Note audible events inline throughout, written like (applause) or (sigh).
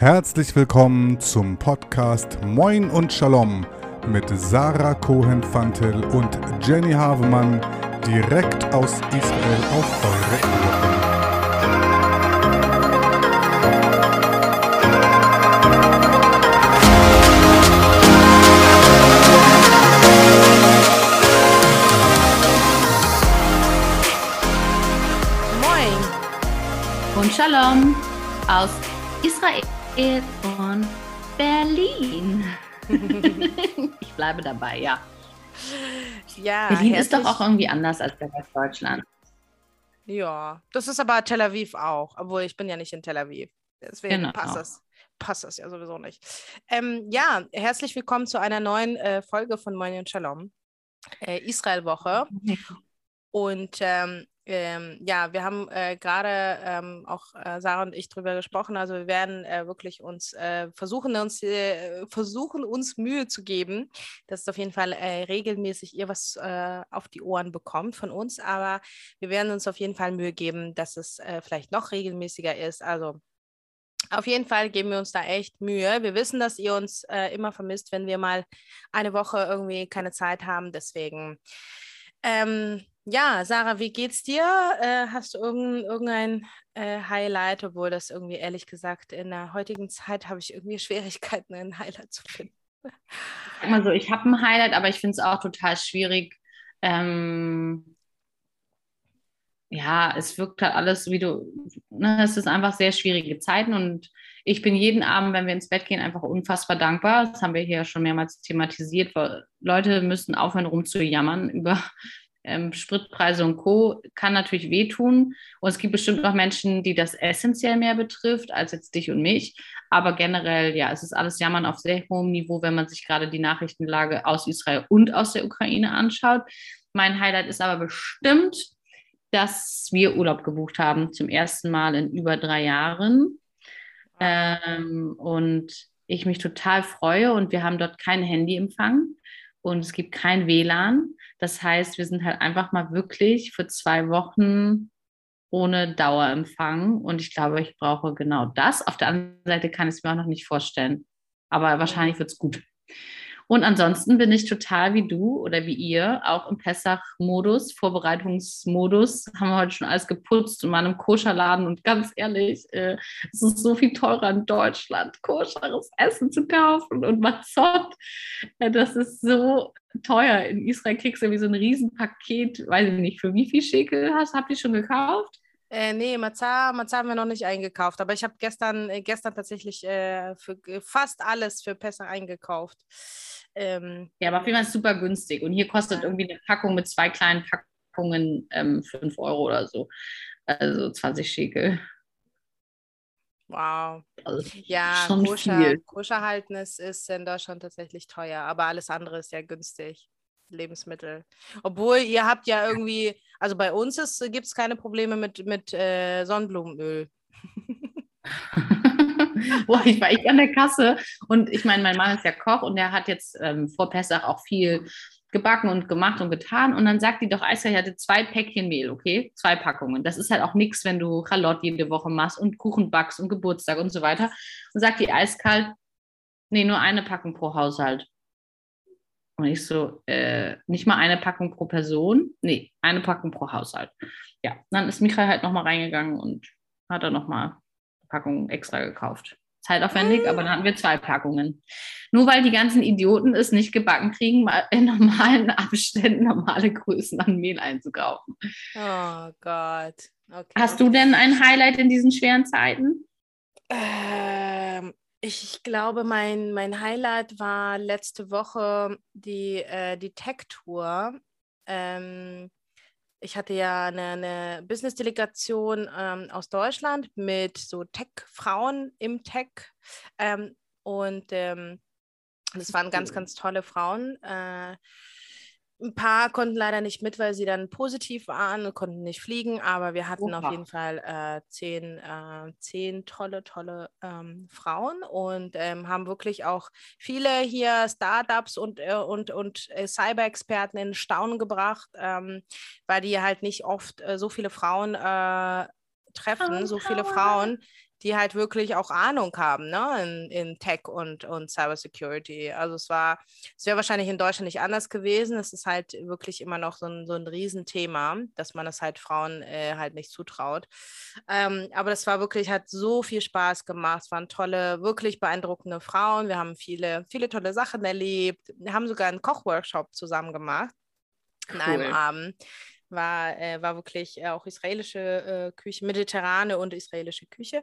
Herzlich willkommen zum Podcast Moin und Shalom mit Sarah Cohen-Fantel und Jenny Havemann direkt aus Israel auf eure. Moin und Shalom aus Israel und Berlin. (laughs) ich bleibe dabei, ja. Ja, Berlin ist doch auch irgendwie anders als der Rest Deutschland. Ja, das ist aber Tel Aviv auch, obwohl ich bin ja nicht in Tel Aviv. Deswegen Genau. passt das. Passt das ja sowieso nicht. Ähm, ja, herzlich willkommen zu einer neuen äh, Folge von Moin und Shalom. Äh, Israel-Woche. Und ähm, ähm, ja, wir haben äh, gerade ähm, auch äh, Sarah und ich drüber gesprochen. Also wir werden äh, wirklich uns äh, versuchen, uns äh, versuchen, uns Mühe zu geben, dass auf jeden Fall äh, regelmäßig ihr was auf die Ohren bekommt von uns. Aber wir werden uns auf jeden Fall Mühe geben, dass es vielleicht noch regelmäßiger ist. Also auf jeden Fall geben wir uns da echt Mühe. Wir wissen, dass ihr uns immer vermisst, wenn wir mal eine Woche irgendwie keine Zeit haben. Deswegen, ähm, ja, Sarah, wie geht's dir? Äh, hast du irgendein, äh, Highlight, obwohl das irgendwie ehrlich gesagt in der heutigen Zeit habe ich irgendwie Schwierigkeiten, ein Highlight zu finden. Sag so, ich habe ein Highlight, aber ich finde es auch total schwierig. Ähm, ja, es wirkt halt alles, wie du, ne, es ist einfach sehr schwierige Zeiten und ich bin jeden Abend, wenn wir ins Bett gehen, einfach unfassbar dankbar. Das haben wir hier schon mehrmals thematisiert, Leute müssen aufhören rumzujammern (laughs) über ähm, Spritpreise und Co. Kann natürlich wehtun. Und es gibt bestimmt auch Menschen, die das essentiell mehr betrifft als jetzt dich und mich. Aber generell, ja, es ist alles Jammern auf sehr hohem Niveau, wenn man sich gerade die Nachrichtenlage aus Israel und aus der Ukraine anschaut. Mein Highlight ist aber bestimmt, dass wir Urlaub gebucht haben, zum ersten Mal in über drei Jahren. Ähm, und ich mich total freue und wir haben dort keinen Handyempfang und es gibt kein WLAN. Das heißt, wir sind halt einfach mal wirklich für zwei Wochen ohne Dauerempfang und ich glaube, ich brauche genau das. Auf der anderen Seite kann ich es mir auch noch nicht vorstellen, aber wahrscheinlich wird es gut. Und ansonsten bin ich total wie du oder wie ihr auch im Pessach-Modus, Vorbereitungsmodus. Haben wir heute schon alles geputzt in meinem Koscherladen. Und ganz ehrlich, äh, es ist so viel teurer in Deutschland, koscheres Essen zu kaufen und Mazot. Äh, das ist so teuer. In Israel kriegst du wie so ein Riesenpaket, weiß ich nicht, für wie viel Schekel hast, habt ihr schon gekauft? Äh, nee, Matzah, Matzah haben wir noch nicht eingekauft, aber ich habe gestern, äh, gestern tatsächlich äh, für fast alles für Pessach eingekauft. Ähm, Ja, aber auf jeden Fall super günstig. Und hier kostet irgendwie eine Packung mit zwei kleinen Packungen ähm, 5 Euro oder so. Also 20 Schekel. wow. Also Ja, koscher, koscher halten ist, ist in Deutschland tatsächlich teuer, aber alles andere ist ja günstig. Lebensmittel. Obwohl ihr habt ja irgendwie, also bei uns gibt es keine Probleme mit, mit äh, Sonnenblumenöl. (laughs) Boah, ich war echt an der Kasse und ich meine, mein Mann ist ja Koch und der hat jetzt ähm, vor Pessach auch viel gebacken und gemacht und getan und dann sagt die doch ich hatte zwei Päckchen Mehl, okay? Zwei Packungen. Das ist halt auch nichts, wenn du Chalotte jede Woche machst und Kuchen backst und Geburtstag und so weiter. Und sagt die eiskalt, nee, nur eine Packung pro Haushalt. Und ich so, äh, nicht mal eine Packung pro Person? Nee, eine Packung pro Haushalt. Ja, dann ist Michael halt nochmal reingegangen und hat dann nochmal Packung extra gekauft. Zeitaufwendig, aber dann hatten wir zwei Packungen. Nur weil die ganzen Idioten es nicht gebacken kriegen, mal in normalen Abständen normale Größen an Mehl einzukaufen. Oh Gott. Okay. Hast du denn ein Highlight in diesen schweren Zeiten? Ähm, ich glaube, mein, mein Highlight war letzte Woche die, äh, die Tech-Tour. Ähm, ich hatte ja eine, eine Business-Delegation ähm, aus Deutschland mit so Tech-Frauen im Tech. Ähm, und ähm, das waren ganz, ganz tolle Frauen. Äh, ein paar konnten leider nicht mit, weil sie dann positiv waren und konnten nicht fliegen, aber wir hatten auf Oha. jeden Fall äh, zehn, äh, zehn tolle, tolle ähm, Frauen und ähm, haben wirklich auch viele hier Startups und, äh, und, und äh, Cyber-Experten in Staunen gebracht, ähm, weil die halt nicht oft äh, so viele Frauen äh, treffen, so viele Frauen, die halt wirklich auch Ahnung haben ne? in, in Tech und, und Cybersecurity. Also es war, es wäre wahrscheinlich in Deutschland nicht anders gewesen. Es ist halt wirklich immer noch so ein, so ein Riesenthema, dass man es halt Frauen äh, halt nicht zutraut. Ähm, aber das war wirklich, hat so viel Spaß gemacht. Es waren tolle, wirklich beeindruckende Frauen. Wir haben viele, viele tolle Sachen erlebt. Wir haben sogar einen Kochworkshop zusammen gemacht an cool. einem Abend war, äh, war wirklich äh, auch israelische äh, Küche, mediterrane und israelische Küche.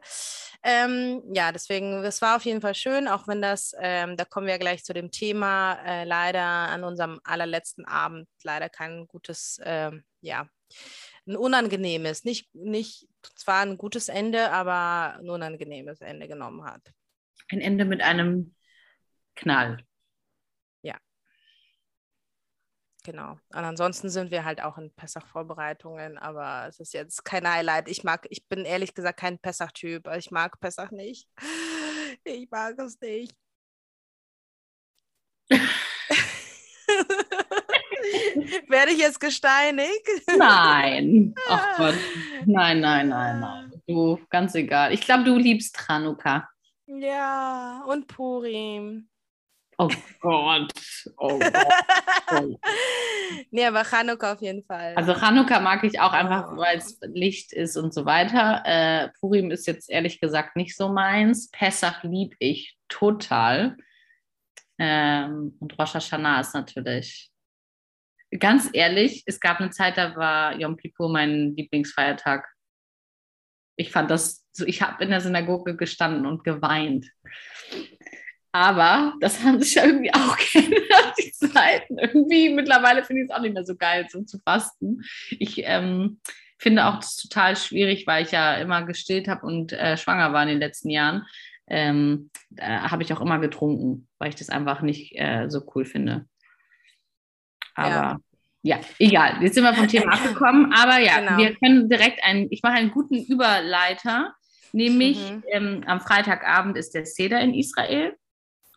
Ähm, ja, deswegen, es war auf jeden Fall schön, auch wenn das, ähm, da kommen wir gleich zu dem Thema, äh, leider an unserem allerletzten Abend leider kein gutes, ähm, ja, ein unangenehmes, nicht, nicht zwar ein gutes Ende, aber ein unangenehmes Ende genommen hat. Ein Ende mit einem Knall. Genau. Und ansonsten sind wir halt auch in Pessach-Vorbereitungen, aber es ist jetzt kein Highlight. Ich mag, ich bin ehrlich gesagt kein Pessach-Typ. Ich mag Pessach nicht. (laughs) Ich mag es nicht. (laughs) Werde ich jetzt gesteinigt? Nein. Ach (laughs) Gott. Nein, nein, nein, nein. Du, ganz egal. Ich glaube, du liebst Tranuka. Ja, und Purim. Oh Gott. Oh Gott. Oh. (laughs) nee, aber Chanukka auf jeden Fall. Also Chanukka mag ich auch einfach, weil es Licht ist und so weiter. Äh, Purim ist jetzt ehrlich gesagt nicht so meins. Pessach lieb ich total. Ähm, und Rosh Hashanah ist natürlich. Ganz ehrlich, es gab eine Zeit, da war Yom Kippur mein Lieblingsfeiertag. Ich fand das so, ich habe in der Synagoge gestanden und geweint. Aber das haben sich ja irgendwie auch (laughs) geändert, die Zeiten. Irgendwie mittlerweile finde ich es auch nicht mehr so geil, so zu fasten. Ich ähm, finde auch das total schwierig, weil ich ja immer gestillt habe und äh, schwanger war in den letzten Jahren. Ähm, habe ich auch immer getrunken, weil ich das einfach nicht äh, so cool finde. Aber ja. ja. egal. Jetzt sind wir vom Thema (clears throat) abgekommen. Aber ja, genau. wir können direkt einen, ich mache einen guten Überleiter. Nämlich mhm. ähm, am Freitagabend ist der Seder in Israel.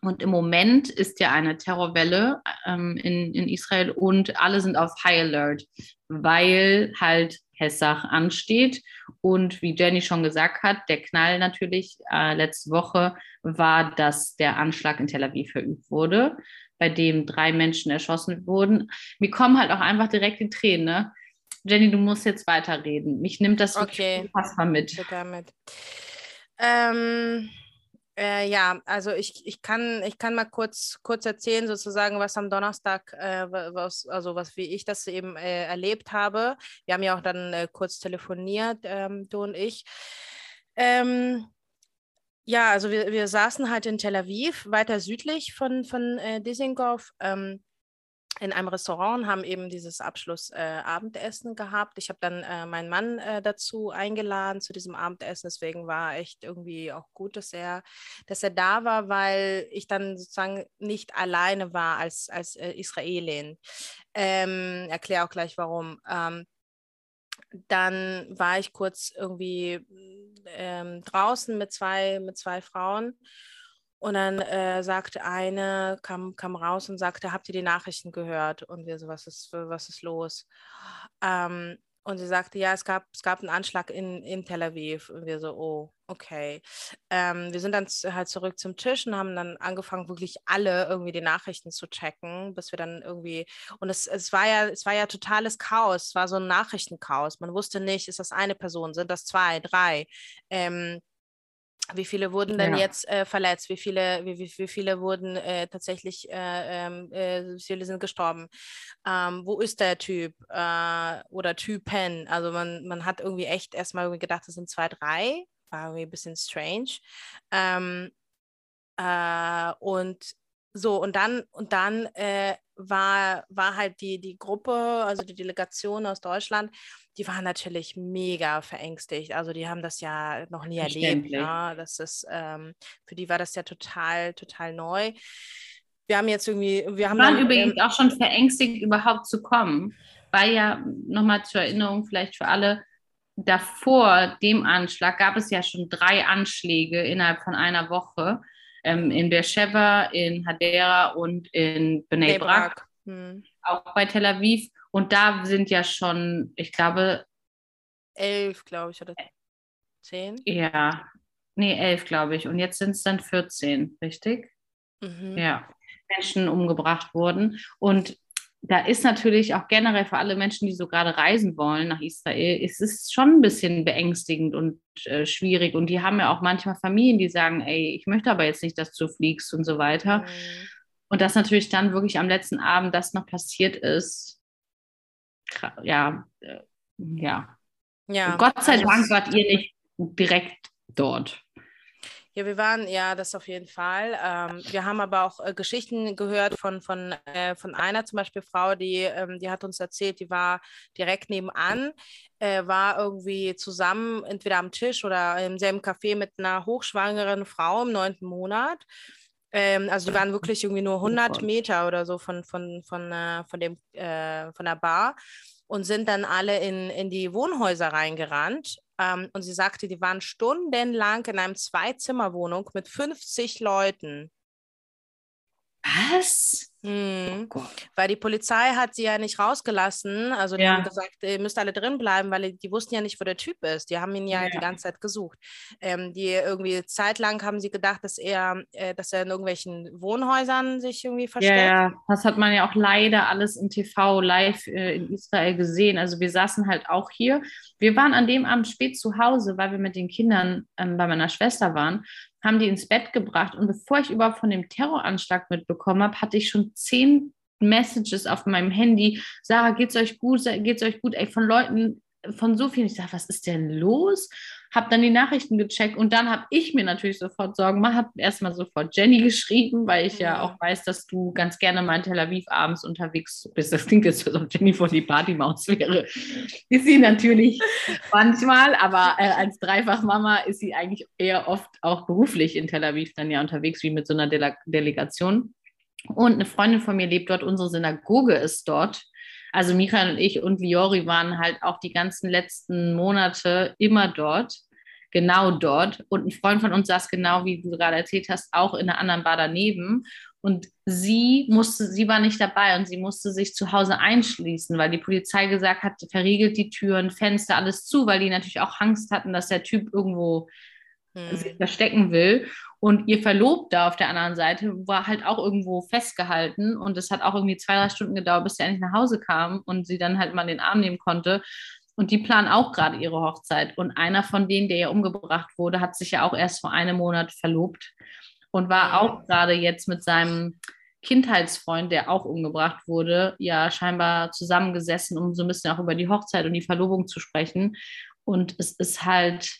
Und im Moment ist ja eine Terrorwelle ähm, in, in Israel und alle sind auf High Alert, weil halt Hessach ansteht. Und wie Jenny schon gesagt hat, der Knall natürlich äh, letzte Woche war, dass der Anschlag in Tel Aviv verübt wurde, bei dem drei Menschen erschossen wurden. Mir kommen halt auch einfach direkt die Tränen. Ne? Jenny, du musst jetzt weiterreden. Mich nimmt das okay. unfassbar mit. mit. Ähm äh, ja, also ich, ich, kann, ich kann mal kurz, kurz erzählen, sozusagen, was am Donnerstag, äh, was, also was wie ich das eben äh, erlebt habe. Wir haben ja auch dann äh, kurz telefoniert, ähm, du und ich. Ähm, ja, also wir, wir saßen halt in Tel Aviv, weiter südlich von, von äh, Dizengoff. Ähm, in einem Restaurant und haben eben dieses Abschlussabendessen äh, gehabt. Ich habe dann äh, meinen Mann äh, dazu eingeladen zu diesem Abendessen. Deswegen war echt irgendwie auch gut, dass er, dass er da war, weil ich dann sozusagen nicht alleine war als, als äh, Israelin. Ähm, Erkläre auch gleich warum. Ähm, dann war ich kurz irgendwie ähm, draußen mit zwei, mit zwei Frauen und dann äh, sagte eine, kam, kam raus und sagte, habt ihr die Nachrichten gehört? Und wir so, was ist, was ist los? Ähm, und sie sagte, ja, es gab, es gab einen Anschlag in, in Tel Aviv. Und wir so, oh, okay. Ähm, wir sind dann halt zurück zum Tisch und haben dann angefangen, wirklich alle irgendwie die Nachrichten zu checken, bis wir dann irgendwie, und es, es war ja, es war ja totales Chaos, es war so ein Nachrichtenchaos. Man wusste nicht, ist das eine Person, sind das zwei, drei? Ähm, wie viele wurden denn ja. jetzt äh, verletzt? Wie viele, wie, wie, wie viele wurden äh, tatsächlich, äh, ähm, äh, viele sind gestorben? Ähm, wo ist der Typ äh, oder Typen? Also man, man hat irgendwie echt erstmal gedacht, es sind zwei, drei. War irgendwie ein bisschen strange. Ähm, äh, und so, und dann, und dann äh, war, war halt die, die Gruppe, also die Delegation aus Deutschland, die waren natürlich mega verängstigt. Also die haben das ja noch nie erlebt. Ja? Das ist, ähm, für die war das ja total, total neu. Wir haben jetzt irgendwie, wir haben. waren dann, übrigens ähm, auch schon verängstigt, überhaupt zu kommen, weil ja, nochmal zur Erinnerung vielleicht für alle, davor dem Anschlag gab es ja schon drei Anschläge innerhalb von einer Woche ähm, in Beersheba, in Hadera und in Bnei Brak, hm. auch bei Tel Aviv. Und da sind ja schon, ich glaube, elf, glaube ich, oder zehn? Ja, nee, elf, glaube ich. Und jetzt sind es dann 14, richtig? Mhm. Ja, Menschen umgebracht wurden. Und da ist natürlich auch generell für alle Menschen, die so gerade reisen wollen nach Israel, ist es schon ein bisschen beängstigend und äh, schwierig. Und die haben ja auch manchmal Familien, die sagen, ey, ich möchte aber jetzt nicht, dass du fliegst und so weiter. Mhm. Und dass natürlich dann wirklich am letzten Abend das noch passiert ist, ja, äh, ja. ja. Gott sei Dank wart ihr nicht direkt dort. Ja, wir waren, ja, das auf jeden Fall. Ähm, wir haben aber auch äh, Geschichten gehört von, von, äh, von einer zum Beispiel Frau, die, ähm, die hat uns erzählt, die war direkt nebenan, äh, war irgendwie zusammen, entweder am Tisch oder im selben Café mit einer hochschwangeren Frau im neunten Monat. Ähm, also die waren wirklich irgendwie nur 100 Meter oder so von, von, von, äh, von, dem, äh, von der Bar und sind dann alle in, in die Wohnhäuser reingerannt ähm, und sie sagte, die waren stundenlang in einem Zwei-Zimmer-Wohnung mit 50 Leuten. Was? Mhm. Oh weil die Polizei hat sie ja nicht rausgelassen. Also die ja. haben gesagt, ihr müsst alle drin bleiben, weil die wussten ja nicht, wo der Typ ist. Die haben ihn ja, ja. die ganze Zeit gesucht. Ähm, die irgendwie zeitlang haben sie gedacht, dass er, äh, dass er in irgendwelchen Wohnhäusern sich irgendwie versteckt. Ja, ja, das hat man ja auch leider alles im TV live äh, in Israel gesehen. Also wir saßen halt auch hier. Wir waren an dem Abend spät zu Hause, weil wir mit den Kindern ähm, bei meiner Schwester waren haben die ins Bett gebracht. Und bevor ich überhaupt von dem Terroranschlag mitbekommen habe, hatte ich schon zehn Messages auf meinem Handy. Sarah, geht's euch gut? Geht's euch gut? Ey, von Leuten, von so vielen. Ich sage, was ist denn los? habe dann die Nachrichten gecheckt und dann habe ich mir natürlich sofort Sorgen gemacht, habe erstmal sofort Jenny geschrieben, weil ich ja. ja auch weiß, dass du ganz gerne mal in Tel Aviv abends unterwegs bist. Das klingt jetzt, als ob Jenny von die Partymaus wäre. Ist sie natürlich (laughs) manchmal, aber äh, als Dreifachmama ist sie eigentlich eher oft auch beruflich in Tel Aviv dann ja unterwegs, wie mit so einer Dele Delegation. Und eine Freundin von mir lebt dort, unsere Synagoge ist dort. Also Michael und ich und Liori waren halt auch die ganzen letzten Monate immer dort, genau dort. Und ein Freund von uns saß genau, wie du gerade erzählt hast, auch in einer anderen Bar daneben. Und sie musste, sie war nicht dabei und sie musste sich zu Hause einschließen, weil die Polizei gesagt hat, verriegelt die Türen, Fenster, alles zu, weil die natürlich auch Angst hatten, dass der Typ irgendwo hm. sich verstecken will. Und ihr Verlobter auf der anderen Seite war halt auch irgendwo festgehalten und es hat auch irgendwie zwei, drei Stunden gedauert, bis er endlich nach Hause kam und sie dann halt mal den Arm nehmen konnte. Und die planen auch gerade ihre Hochzeit. Und einer von denen, der ja umgebracht wurde, hat sich ja auch erst vor einem Monat verlobt und war auch gerade jetzt mit seinem Kindheitsfreund, der auch umgebracht wurde, ja scheinbar zusammengesessen, um so ein bisschen auch über die Hochzeit und die Verlobung zu sprechen. Und es ist halt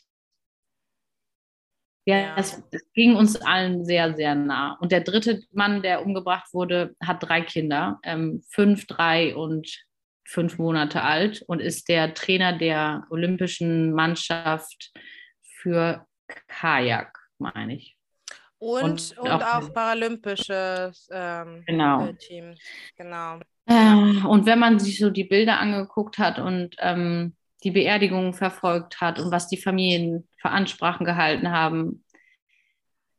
ja, es, es, ging uns allen sehr, sehr nah. Und der dritte Mann, der umgebracht wurde, hat drei Kinder, ähm, fünf, drei und fünf Monate alt und ist der Trainer der olympischen Mannschaft für Kajak, meine ich. Und, und, und auch, auch paralympisches ähm, genau. Äh, Team. Genau. Äh, und wenn man sich so die Bilder angeguckt hat und ähm, die Beerdigung verfolgt hat und was die Familien für Ansprachen gehalten haben.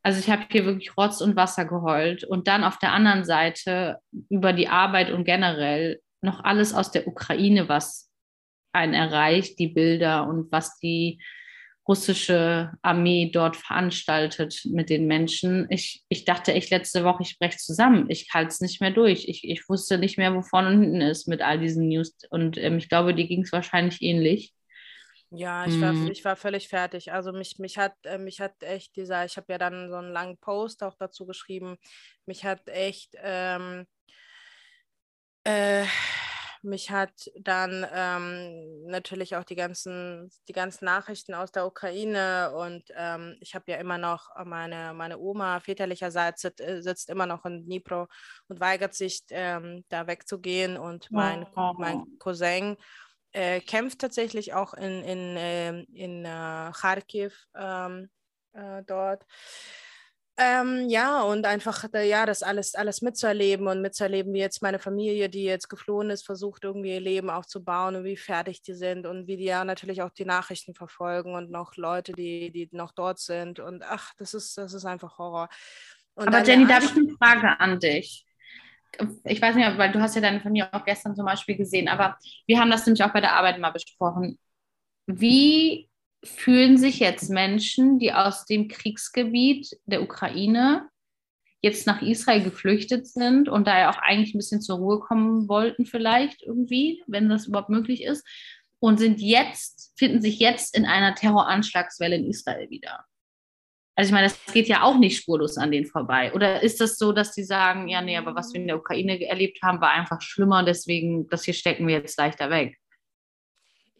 Also ich habe hier wirklich Rotz und Wasser geheult und dann auf der anderen Seite über die Arbeit und generell noch alles aus der Ukraine, was einen erreicht, die Bilder und was die russische Armee dort veranstaltet mit den Menschen. Ich, ich dachte echt letzte Woche, ich breche zusammen. Ich halte es nicht mehr durch. Ich, ich wusste nicht mehr, wo vorne und hinten ist mit all diesen News. Und ähm, ich glaube, dir ging es wahrscheinlich ähnlich. Ja, ich war, mhm. ich war völlig fertig. Also mich, mich hat, äh, mich hat echt dieser, ich habe ja dann so einen langen Post auch dazu geschrieben, mich hat echt ähm, äh, mich hat dann ähm, natürlich auch die ganzen, die ganzen Nachrichten aus der Ukraine und ähm, ich habe ja immer noch meine, meine Oma väterlicherseits sitzt, äh, sitzt immer noch in Dnipro und weigert sich, ähm, da wegzugehen und mein, oh. mein Cousin äh, kämpft tatsächlich auch in, in, äh, in äh, Kharkiv ähm, äh, dort. Ähm, ja, und einfach, ja, das alles, alles mitzuerleben und mitzuerleben, wie jetzt meine Familie, die jetzt geflohen ist, versucht irgendwie ihr Leben aufzubauen und wie fertig die sind und wie die ja natürlich auch die Nachrichten verfolgen und noch Leute, die, die noch dort sind und ach, das ist, das ist einfach Horror. Und Aber Jenny, da habe ich eine Frage an dich. Ich weiß nicht, weil du hast ja deine Familie auch gestern zum Beispiel gesehen, aber wir haben das nämlich auch bei der Arbeit mal besprochen. Wie fühlen sich jetzt Menschen, die aus dem Kriegsgebiet der Ukraine jetzt nach Israel geflüchtet sind und da ja auch eigentlich ein bisschen zur Ruhe kommen wollten, vielleicht irgendwie, wenn das überhaupt möglich ist, und sind jetzt, finden sich jetzt in einer Terroranschlagswelle in Israel wieder. Also ich meine, das geht ja auch nicht spurlos an denen vorbei. Oder ist das so, dass die sagen, ja, nee, aber was wir in der Ukraine erlebt haben, war einfach schlimmer, deswegen, das hier stecken wir jetzt leichter weg?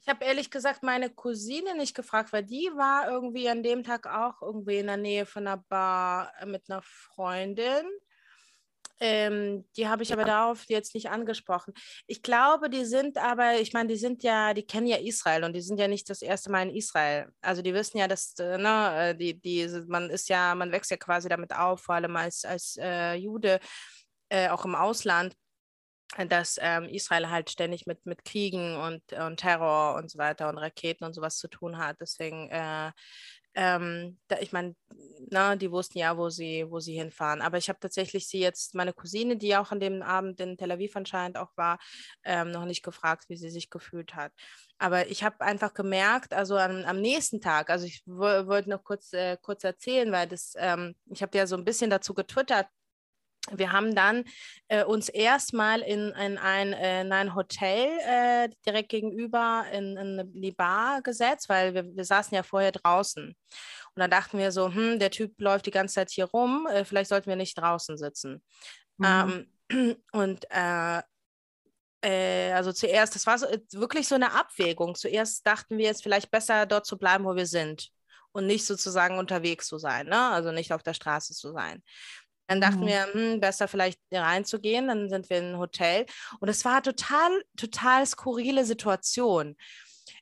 Ich habe ehrlich gesagt meine Cousine nicht gefragt, weil die war irgendwie an dem Tag auch irgendwie in der Nähe von einer Bar äh, mit einer Freundin. Ähm, die habe ich aber darauf jetzt nicht angesprochen. Ich glaube, die sind aber, ich meine, die sind ja, die kennen ja Israel und die sind ja nicht das erste Mal in Israel. Also die wissen ja, dass, äh, ne, äh, die, die, man ist ja, man wächst ja quasi damit auf, vor allem als, als äh, Jude, äh, auch im Ausland dass ähm, Israel halt ständig mit, mit Kriegen und, und Terror und so weiter und Raketen und sowas zu tun hat. Deswegen, äh, ähm, da, ich meine, die wussten ja, wo sie, wo sie hinfahren. Aber ich habe tatsächlich sie jetzt, meine Cousine, die auch an dem Abend in Tel Aviv anscheinend auch war, ähm, noch nicht gefragt, wie sie sich gefühlt hat. Aber ich habe einfach gemerkt, also am, am nächsten Tag, also ich wollte noch kurz, äh, kurz erzählen, weil das, ähm, ich habe ja so ein bisschen dazu getwittert, wir haben dann äh, uns erstmal in, in, ein, äh, in ein Hotel äh, direkt gegenüber in, in die Bar gesetzt, weil wir, wir saßen ja vorher draußen. Und dann dachten wir so, hm, der Typ läuft die ganze Zeit hier rum, äh, vielleicht sollten wir nicht draußen sitzen. Mhm. Ähm, (clears throat) und äh, äh, also zuerst, das war so, wirklich so eine Abwägung. Zuerst dachten wir, es vielleicht besser dort zu bleiben, wo wir sind und nicht sozusagen unterwegs zu sein, ne? also nicht auf der Straße zu sein. Dann dachten mhm. wir, hm, besser vielleicht reinzugehen. Dann sind wir in ein Hotel. Und es war total, total skurrile Situation.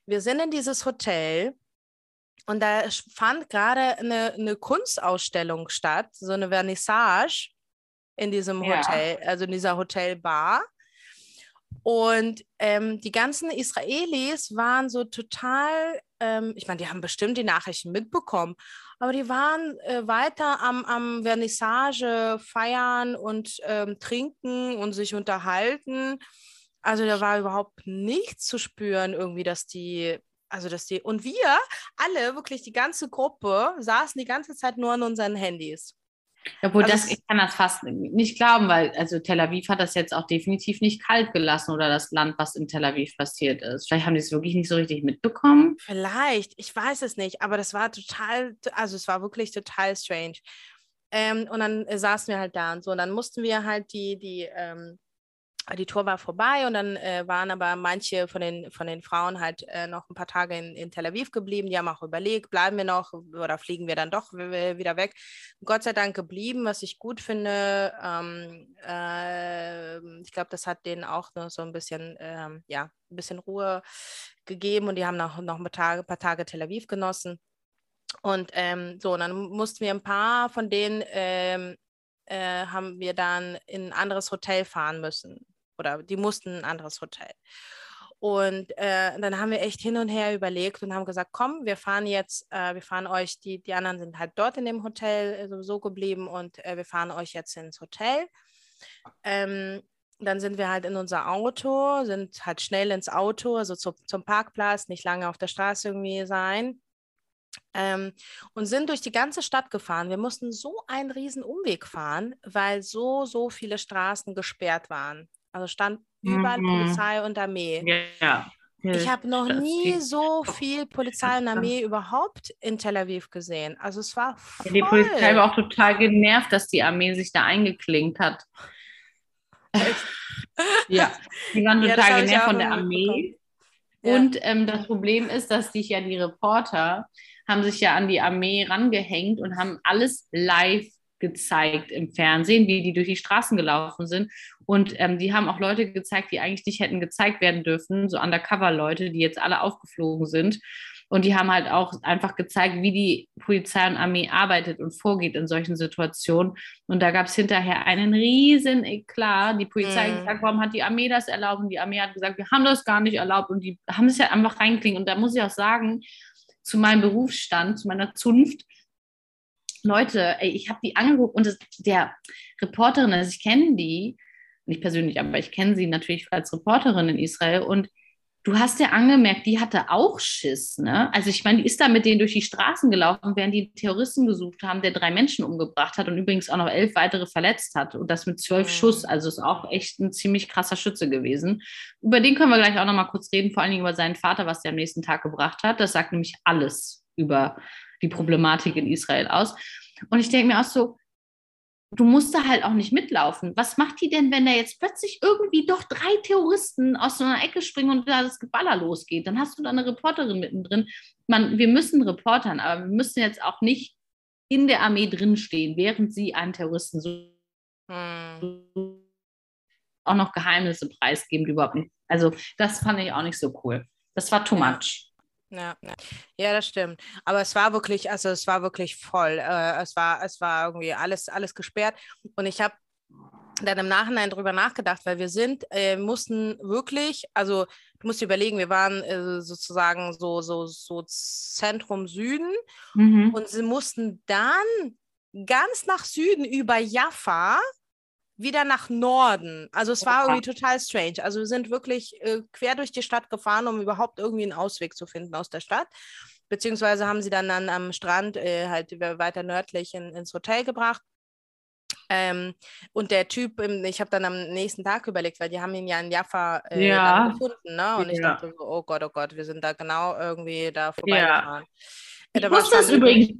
Wir sind in dieses Hotel und da fand gerade eine, eine Kunstausstellung statt, so eine Vernissage in diesem Hotel, ja. also in dieser Hotelbar. Und ähm, die ganzen Israelis waren so total, ähm, ich meine, die haben bestimmt die Nachrichten mitbekommen, aber die waren äh, weiter am, am Vernissage feiern und ähm, trinken und sich unterhalten. Also da war überhaupt nichts zu spüren, irgendwie, dass die, also dass die, und wir alle, wirklich die ganze Gruppe, saßen die ganze Zeit nur an unseren Handys. Obwohl, also das, ich kann das fast nicht glauben, weil also Tel Aviv hat das jetzt auch definitiv nicht kalt gelassen oder das Land, was in Tel Aviv passiert ist. Vielleicht haben die es wirklich nicht so richtig mitbekommen. Vielleicht, ich weiß es nicht, aber das war total, also es war wirklich total strange. Ähm, und dann äh, saßen wir halt da und so. Und dann mussten wir halt die, die, ähm, die Tour war vorbei und dann äh, waren aber manche von den, von den Frauen halt äh, noch ein paar Tage in, in Tel Aviv geblieben. Die haben auch überlegt, bleiben wir noch oder fliegen wir dann doch wieder weg. Gott sei Dank geblieben, was ich gut finde. Ähm, äh, ich glaube, das hat denen auch noch so ein bisschen, ähm, ja, ein bisschen Ruhe gegeben und die haben noch, noch ein paar Tage, paar Tage Tel Aviv genossen. Und ähm, so, und dann mussten wir ein paar von denen ähm, äh, haben wir dann in ein anderes Hotel fahren müssen oder die mussten ein anderes Hotel. Und äh, dann haben wir echt hin und her überlegt und haben gesagt, komm, wir fahren jetzt, äh, wir fahren euch, die, die anderen sind halt dort in dem Hotel äh, sowieso geblieben und äh, wir fahren euch jetzt ins Hotel. Ähm, dann sind wir halt in unser Auto, sind halt schnell ins Auto, also zu, zum Parkplatz, nicht lange auf der Straße irgendwie sein. Ähm, und sind durch die ganze Stadt gefahren. Wir mussten so einen riesen Umweg fahren, weil so, so viele Straßen gesperrt waren. Also stand überall mhm. Polizei und Armee. Ja. Ich habe noch nie so viel Polizei und Armee überhaupt in Tel Aviv gesehen. Also es war voll. Ja, die Polizei war auch total genervt, dass die Armee sich da eingeklinkt hat. (laughs) ja, die waren total ja, genervt von der Armee. Ja. Und ähm, das Problem ist, dass sich ja die Reporter haben sich ja an die Armee rangehängt und haben alles live gezeigt im Fernsehen, wie die durch die Straßen gelaufen sind. Und ähm, die haben auch Leute gezeigt, die eigentlich nicht hätten gezeigt werden dürfen, so Undercover-Leute, die jetzt alle aufgeflogen sind. Und die haben halt auch einfach gezeigt, wie die Polizei und Armee arbeitet und vorgeht in solchen Situationen. Und da gab es hinterher einen riesen Eklat. Die Polizei hat mhm. gesagt, warum hat die Armee das erlaubt? Und die Armee hat gesagt, wir haben das gar nicht erlaubt. Und die haben es ja einfach reinklingen. Und da muss ich auch sagen, zu meinem Berufsstand, zu meiner Zunft, Leute, ey, ich habe die angeguckt und das, der Reporterin, also ich kenne die, nicht persönlich, aber ich kenne sie natürlich als Reporterin in Israel und du hast ja angemerkt, die hatte auch Schiss, ne? Also ich meine, die ist da mit denen durch die Straßen gelaufen, während die Terroristen gesucht haben, der drei Menschen umgebracht hat und übrigens auch noch elf weitere verletzt hat und das mit zwölf mhm. Schuss. Also ist auch echt ein ziemlich krasser Schütze gewesen. Über den können wir gleich auch noch mal kurz reden, vor allen Dingen über seinen Vater, was der am nächsten Tag gebracht hat. Das sagt nämlich alles über die Problematik in Israel aus. Und ich denke mir auch so, du musst da halt auch nicht mitlaufen. Was macht die denn, wenn da jetzt plötzlich irgendwie doch drei Terroristen aus so einer Ecke springen und da das Geballer losgeht? Dann hast du da eine Reporterin mittendrin. Man, wir müssen Reportern, aber wir müssen jetzt auch nicht in der Armee drinstehen, während sie einen Terroristen so hm. auch noch Geheimnisse preisgeben, die überhaupt nicht. Also das fand ich auch nicht so cool. Das war too much. Ja, ja, das stimmt. Aber es war wirklich, also es war wirklich voll. Äh, es war, es war irgendwie alles, alles gesperrt. Und ich habe dann im Nachhinein darüber nachgedacht, weil wir sind, äh, mussten wirklich, also du musst dir überlegen, wir waren äh, sozusagen so, so, so Zentrum Süden mhm. und sie mussten dann ganz nach Süden über Jaffa wieder nach Norden. Also es war irgendwie total strange. Also wir sind wirklich äh, quer durch die Stadt gefahren, um überhaupt irgendwie einen Ausweg zu finden aus der Stadt. Beziehungsweise haben sie dann, dann am Strand äh, halt weiter nördlich in, ins Hotel gebracht. Ähm, und der Typ, ich habe dann am nächsten Tag überlegt, weil die haben ihn ja in Jaffa äh, ja. gefunden, ne? Und ja. ich dachte so, oh Gott, oh Gott, wir sind da genau irgendwie da vorbeigefahren. Ja. Ich wusste das übrigens.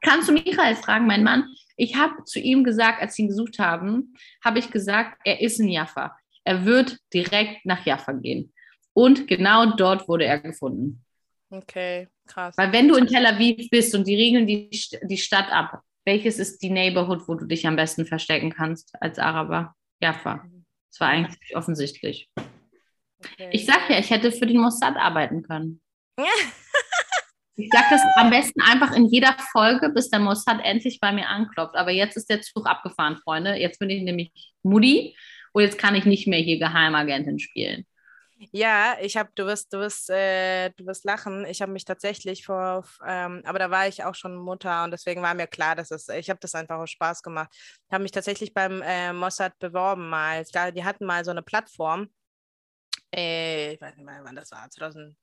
Kannst du Michael fragen, mein Mann? Ich habe zu ihm gesagt, als sie ihn gesucht haben, habe ich gesagt, er ist in Jaffa. Er wird direkt nach Jaffa gehen. Und genau dort wurde er gefunden. Okay, krass. Weil wenn du in Tel Aviv bist und die regeln die, die Stadt ab, welches ist die Neighborhood, wo du dich am besten verstecken kannst als Araber? Jaffa. Das war eigentlich offensichtlich. Okay. Ich sag ja, ich hätte für den Mossad arbeiten können. (laughs) Ich sage das am besten einfach in jeder Folge, bis der Mossad endlich bei mir anklopft. Aber jetzt ist der Zug abgefahren, Freunde. Jetzt bin ich nämlich Mutti und jetzt kann ich nicht mehr hier Geheimagentin spielen. Ja, ich habe, du wirst, du wirst, äh, du wirst lachen. Ich habe mich tatsächlich vor, ähm, aber da war ich auch schon Mutter und deswegen war mir klar, dass es, ich habe das einfach aus Spaß gemacht. Ich habe mich tatsächlich beim äh, Mossad beworben mal. Die hatten mal so eine Plattform. Äh, ich weiß nicht mehr, wann das war, 2000.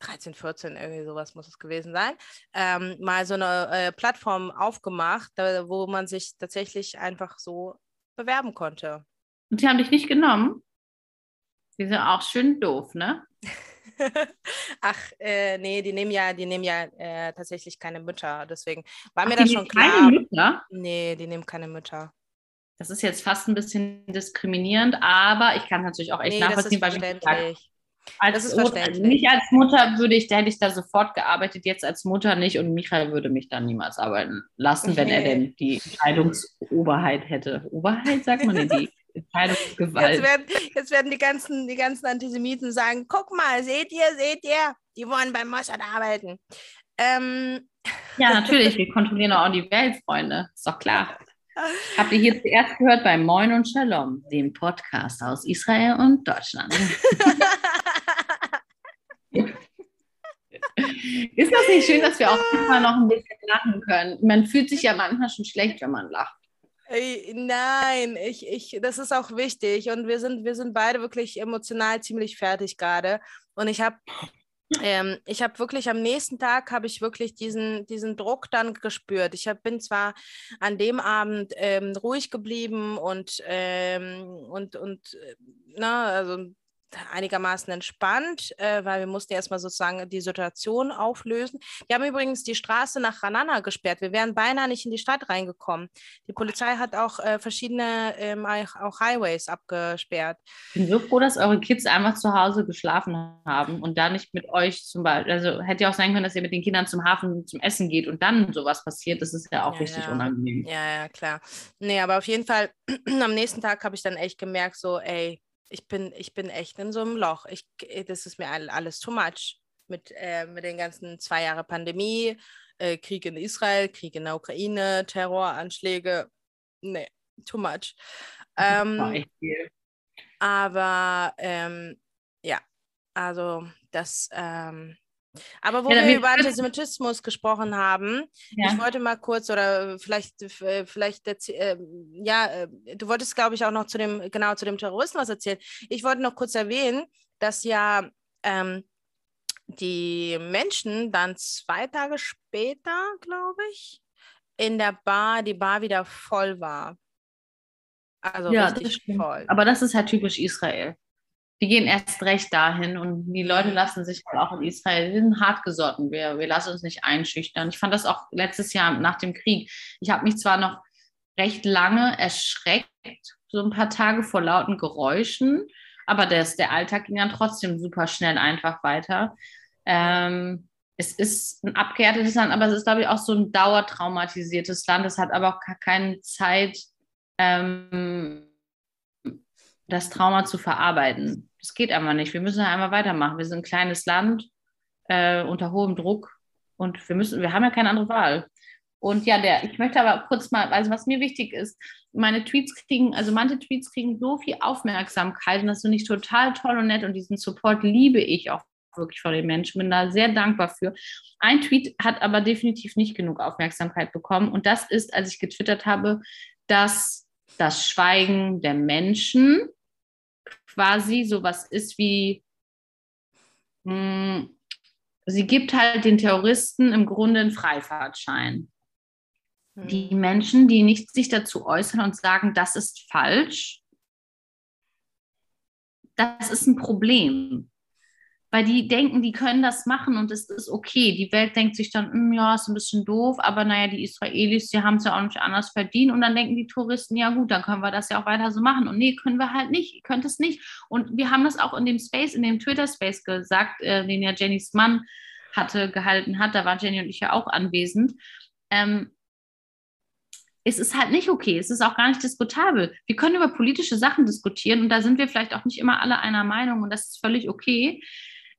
13, 14, irgendwie sowas muss es gewesen sein, ähm, mal so eine äh, Plattform aufgemacht, da, wo man sich tatsächlich einfach so bewerben konnte. Und die haben dich nicht genommen? Die sind auch schön doof, ne? (laughs) Ach, äh, nee, die nehmen ja, die nehmen ja äh, tatsächlich keine Mütter. Deswegen war Ach, mir das schon klar. Keine Mütter? Nee, die nehmen keine Mütter. Das ist jetzt fast ein bisschen diskriminierend, aber ich kann natürlich auch echt nee, nachvollziehen, das ist verständlich. Als Mutter, nicht als Mutter würde ich, da hätte ich da sofort gearbeitet, jetzt als Mutter nicht und Michael würde mich dann niemals arbeiten lassen, wenn er denn die Entscheidungsoberheit hätte. Oberheit sagt man denn die? (laughs) Entscheidungsgewalt. Jetzt werden, jetzt werden die, ganzen, die ganzen Antisemiten sagen: guck mal, seht ihr, seht ihr, die wollen beim Mossad arbeiten. Ähm. Ja, (laughs) natürlich, wir kontrollieren auch die Welt, Freunde. Ist doch klar. Habt ihr hier zuerst gehört bei Moin und Shalom, dem Podcast aus Israel und Deutschland. (laughs) Ist das nicht schön, dass wir auch immer noch ein bisschen lachen können? Man fühlt sich ja manchmal schon schlecht, wenn man lacht. Nein, ich, ich, das ist auch wichtig. Und wir sind, wir sind beide wirklich emotional ziemlich fertig gerade. Und ich habe ähm, ich habe wirklich am nächsten Tag habe ich wirklich diesen, diesen Druck dann gespürt. Ich hab, bin zwar an dem Abend ähm, ruhig geblieben und, ähm, und, und äh, na, also einigermaßen entspannt, äh, weil wir mussten erstmal sozusagen die Situation auflösen. Die haben übrigens die Straße nach Ranana gesperrt. Wir wären beinahe nicht in die Stadt reingekommen. Die Polizei hat auch äh, verschiedene ähm, auch Highways abgesperrt. Ich bin so froh, dass eure Kids einfach zu Hause geschlafen haben und da nicht mit euch zum Beispiel, also hätte ja auch sein können, dass ihr mit den Kindern zum Hafen zum Essen geht und dann sowas passiert. Das ist ja auch ja, richtig ja. unangenehm. Ja, ja, klar. Nee, aber auf jeden Fall, (clears throat) am nächsten Tag habe ich dann echt gemerkt, so, ey, ich bin, ich bin echt in so einem Loch. Ich, äh, das ist mir alles too much. Mit, äh, mit den ganzen zwei Jahre Pandemie, äh, Krieg in Israel, Krieg in der Ukraine, Terroranschläge. Nee, too much. Ähm, aber ähm, ja, also das, ähm, aber wo ja, wir über Antisemitismus gesprochen haben, ja. ich wollte mal kurz oder vielleicht, äh, vielleicht äh, ja, äh, du wolltest, glaube ich, auch noch zu dem, genau zu dem Terroristen was erzählen. Ich wollte noch kurz erwähnen, dass ja ähm, die Menschen dann zwei Tage später, glaube ich, in der Bar, die Bar wieder voll war. Also ja, richtig voll. Aber das ist halt typisch Israel. Die gehen erst recht dahin und die Leute lassen sich auch in Israel, sind hartgesotten, wir, wir lassen uns nicht einschüchtern. Ich fand das auch letztes Jahr nach dem Krieg. Ich habe mich zwar noch recht lange erschreckt, so ein paar Tage vor lauten Geräuschen, aber das, der Alltag ging dann trotzdem super schnell einfach weiter. Ähm, es ist ein abgehärtetes Land, aber es ist, glaube ich, auch so ein dauertraumatisiertes Land. Es hat aber auch keine Zeit, ähm, das Trauma zu verarbeiten. Das geht einfach nicht. Wir müssen einmal weitermachen. Wir sind ein kleines Land äh, unter hohem Druck und wir müssen, wir haben ja keine andere Wahl. Und ja, der, ich möchte aber kurz mal, also was mir wichtig ist, meine Tweets kriegen, also manche Tweets kriegen so viel Aufmerksamkeit und das finde ich total toll und nett und diesen Support liebe ich auch wirklich von den Menschen, bin da sehr dankbar für. Ein Tweet hat aber definitiv nicht genug Aufmerksamkeit bekommen und das ist, als ich getwittert habe, dass das Schweigen der Menschen quasi sowas ist wie, mh, hm, sie gibt halt den Terroristen im Grunde einen Freifahrtschein. Die hm. Menschen, die nicht sich dazu äußern und sagen, das ist falsch, das ist ein Problem weil die denken, die können das machen und es ist okay. Die Welt denkt sich dann, hm, ja, ist ein bisschen doof, aber naja, die Israelis, die haben es ja auch nicht anders verdient. Und dann denken die Touristen, ja gut, dann können wir das ja auch weiter so machen. Und nee, können wir halt nicht, könnt es nicht. Und wir haben das auch in dem Space, in dem Twitter-Space gesagt, äh, den ja Jennys Mann hatte, gehalten hat. Da war Jenny und ich ja auch anwesend. Ähm, es ist halt nicht okay. Es ist auch gar nicht diskutabel. Wir können über politische Sachen diskutieren und da sind wir vielleicht auch nicht immer alle einer Meinung und das ist völlig okay.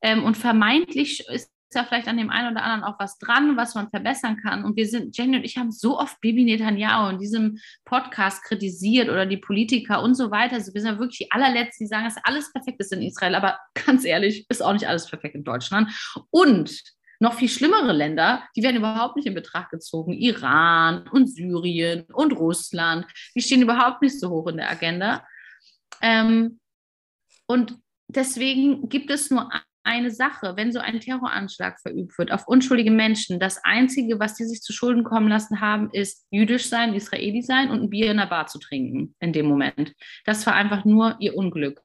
Ähm, und vermeintlich ist ja vielleicht an dem einen oder anderen auch was dran, was man verbessern kann. Und wir sind, Jenny und ich haben so oft Bibi Netanyahu in diesem Podcast kritisiert oder die Politiker und so weiter. Also wir sind ja wirklich die allerletzten, die sagen, dass alles perfekt ist in Israel. Aber ganz ehrlich, ist auch nicht alles perfekt in Deutschland. Und noch viel schlimmere Länder, die werden überhaupt nicht in Betracht gezogen. Iran und Syrien und Russland, die stehen überhaupt nicht so hoch in der Agenda. Ähm, und deswegen gibt es nur eine Sache, wenn so ein Terroranschlag verübt wird auf unschuldige Menschen, das Einzige, was die sich zu Schulden kommen lassen haben, ist jüdisch sein, Israeli sein und ein Bier in der Bar zu trinken in dem Moment. Das war einfach nur ihr Unglück.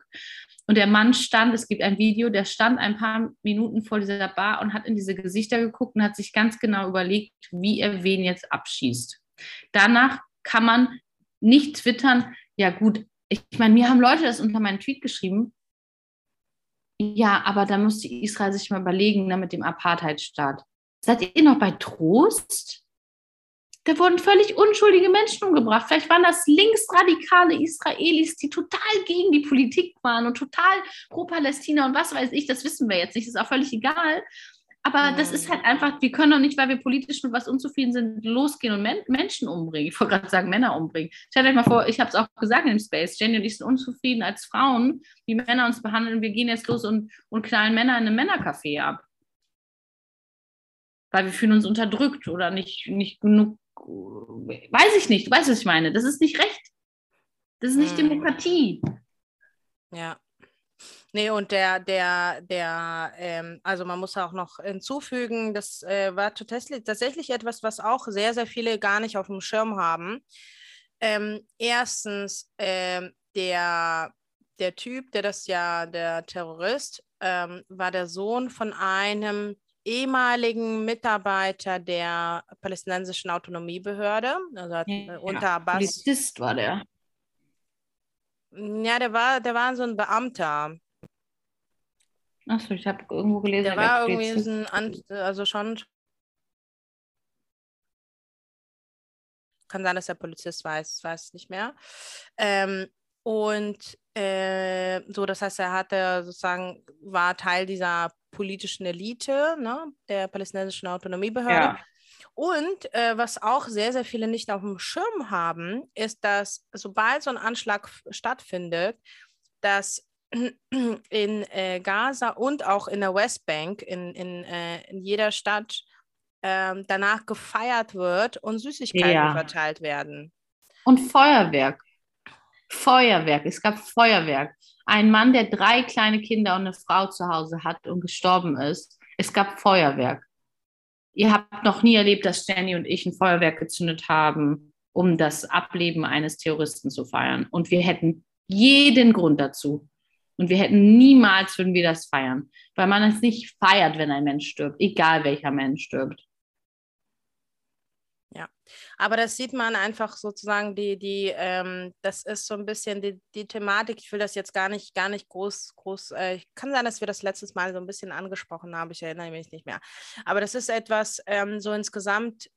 Und der Mann stand, es gibt ein Video, der stand ein paar Minuten vor dieser Bar und hat in diese Gesichter geguckt und hat sich ganz genau überlegt, wie er wen jetzt abschießt. Danach kann man nicht twittern, ja gut, ich meine, mir haben Leute das unter meinen Tweet geschrieben, ja, aber da musste Israel sich mal überlegen ne, mit dem Apartheidstaat. Seid ihr noch bei Trost? Da wurden völlig unschuldige Menschen umgebracht. Vielleicht waren das linksradikale Israelis, die total gegen die Politik waren und total pro Palästina und was weiß ich. Das wissen wir jetzt nicht. Ist auch völlig egal. Aber das ist halt einfach, wir können doch nicht, weil wir politisch mit was unzufrieden sind, losgehen und Men Menschen umbringen. Ich wollte gerade sagen, Männer umbringen. Stellt euch mal vor, ich habe es auch gesagt im Space, Jenny und ich sind unzufrieden als Frauen, wie Männer uns behandeln. Wir gehen jetzt los und, und knallen Männer in einem Männercafé ab. Weil wir fühlen uns unterdrückt oder nicht, nicht genug, weiß ich nicht, du weißt, was ich meine. Das ist nicht recht. Das ist nicht hm. Demokratie. Ja. Nee, und der, der, der, ähm, also man muss auch noch hinzufügen, das äh, war tatsächlich etwas, was auch sehr, sehr viele gar nicht auf dem Schirm haben. Ähm, erstens, ähm, der, der Typ, der das ja, der Terrorist, ähm, war der Sohn von einem ehemaligen Mitarbeiter der palästinensischen Autonomiebehörde, also ja, äh, unter Abbas. Polizist war der. Ja, der war, der war so ein Beamter. Achso, ich habe irgendwo gelesen. Der war irgendwie ein, also schon. Kann sein, dass der Polizist weiß, weiß nicht mehr. Ähm, und äh, so, das heißt, er hatte sozusagen, war Teil dieser politischen Elite, ne, der palästinensischen Autonomiebehörde. Ja. Und äh, was auch sehr, sehr viele nicht auf dem Schirm haben, ist, dass sobald so ein Anschlag stattfindet, dass in äh, Gaza und auch in der Westbank, in, in, äh, in jeder Stadt, äh, danach gefeiert wird und Süßigkeiten ja. verteilt werden. Und Feuerwerk. Feuerwerk. Es gab Feuerwerk. Ein Mann, der drei kleine Kinder und eine Frau zu Hause hat und gestorben ist. Es gab Feuerwerk. Ihr habt noch nie erlebt, dass Jenny und ich ein Feuerwerk gezündet haben, um das Ableben eines Terroristen zu feiern. Und wir hätten jeden Grund dazu. Und wir hätten niemals, würden wir das feiern. Weil man es nicht feiert, wenn ein Mensch stirbt, egal welcher Mensch stirbt. Ja, aber das sieht man einfach sozusagen, die, die, ähm, das ist so ein bisschen die, die Thematik. Ich will das jetzt gar nicht, gar nicht groß, groß, äh, kann sein, dass wir das letztes Mal so ein bisschen angesprochen haben, ich erinnere mich nicht mehr. Aber das ist etwas ähm, so insgesamt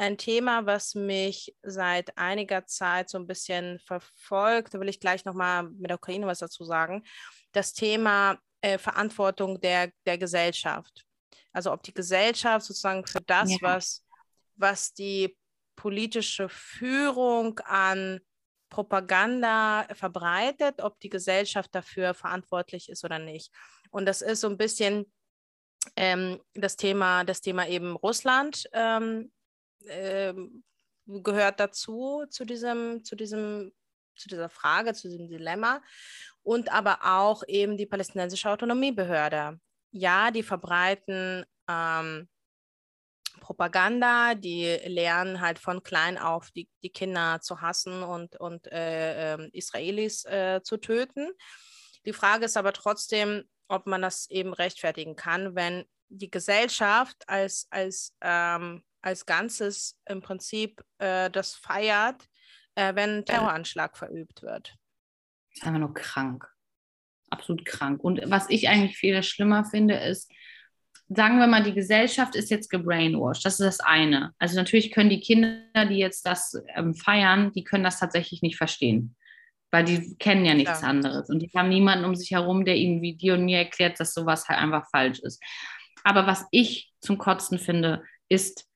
ein Thema, was mich seit einiger Zeit so ein bisschen verfolgt. Da will ich gleich nochmal mit der Ukraine was dazu sagen. Das Thema äh, Verantwortung der, der Gesellschaft. Also ob die Gesellschaft sozusagen für das, ja. was was die politische Führung an Propaganda verbreitet, ob die Gesellschaft dafür verantwortlich ist oder nicht. Und das ist so ein bisschen ähm, das Thema, das Thema eben Russland ähm, äh, gehört dazu, zu diesem, zu diesem, zu dieser Frage, zu diesem Dilemma. Und aber auch eben die palästinensische Autonomiebehörde. Ja, die verbreiten ähm, Propaganda, die lernen halt von klein auf die, die Kinder zu hassen und, und äh, äh, Israelis äh, zu töten. Die Frage ist aber trotzdem, ob man das eben rechtfertigen kann, wenn die Gesellschaft als, als, ähm, als Ganzes im Prinzip äh, das feiert, äh, wenn ein Terroranschlag verübt wird. Das ist einfach nur krank. Absolut krank. Und was ich eigentlich viel schlimmer finde, ist, sagen wir mal, die Gesellschaft ist jetzt gebrainwashed. Das ist das eine. Also natürlich können die Kinder, die jetzt das ähm, feiern, die können das tatsächlich nicht verstehen. Weil die kennen ja nichts ja. anderes. Und die haben niemanden um sich herum, der ihnen wie dir und mir erklärt, dass sowas halt einfach falsch ist. Aber was ich zum Kotzen finde, ist,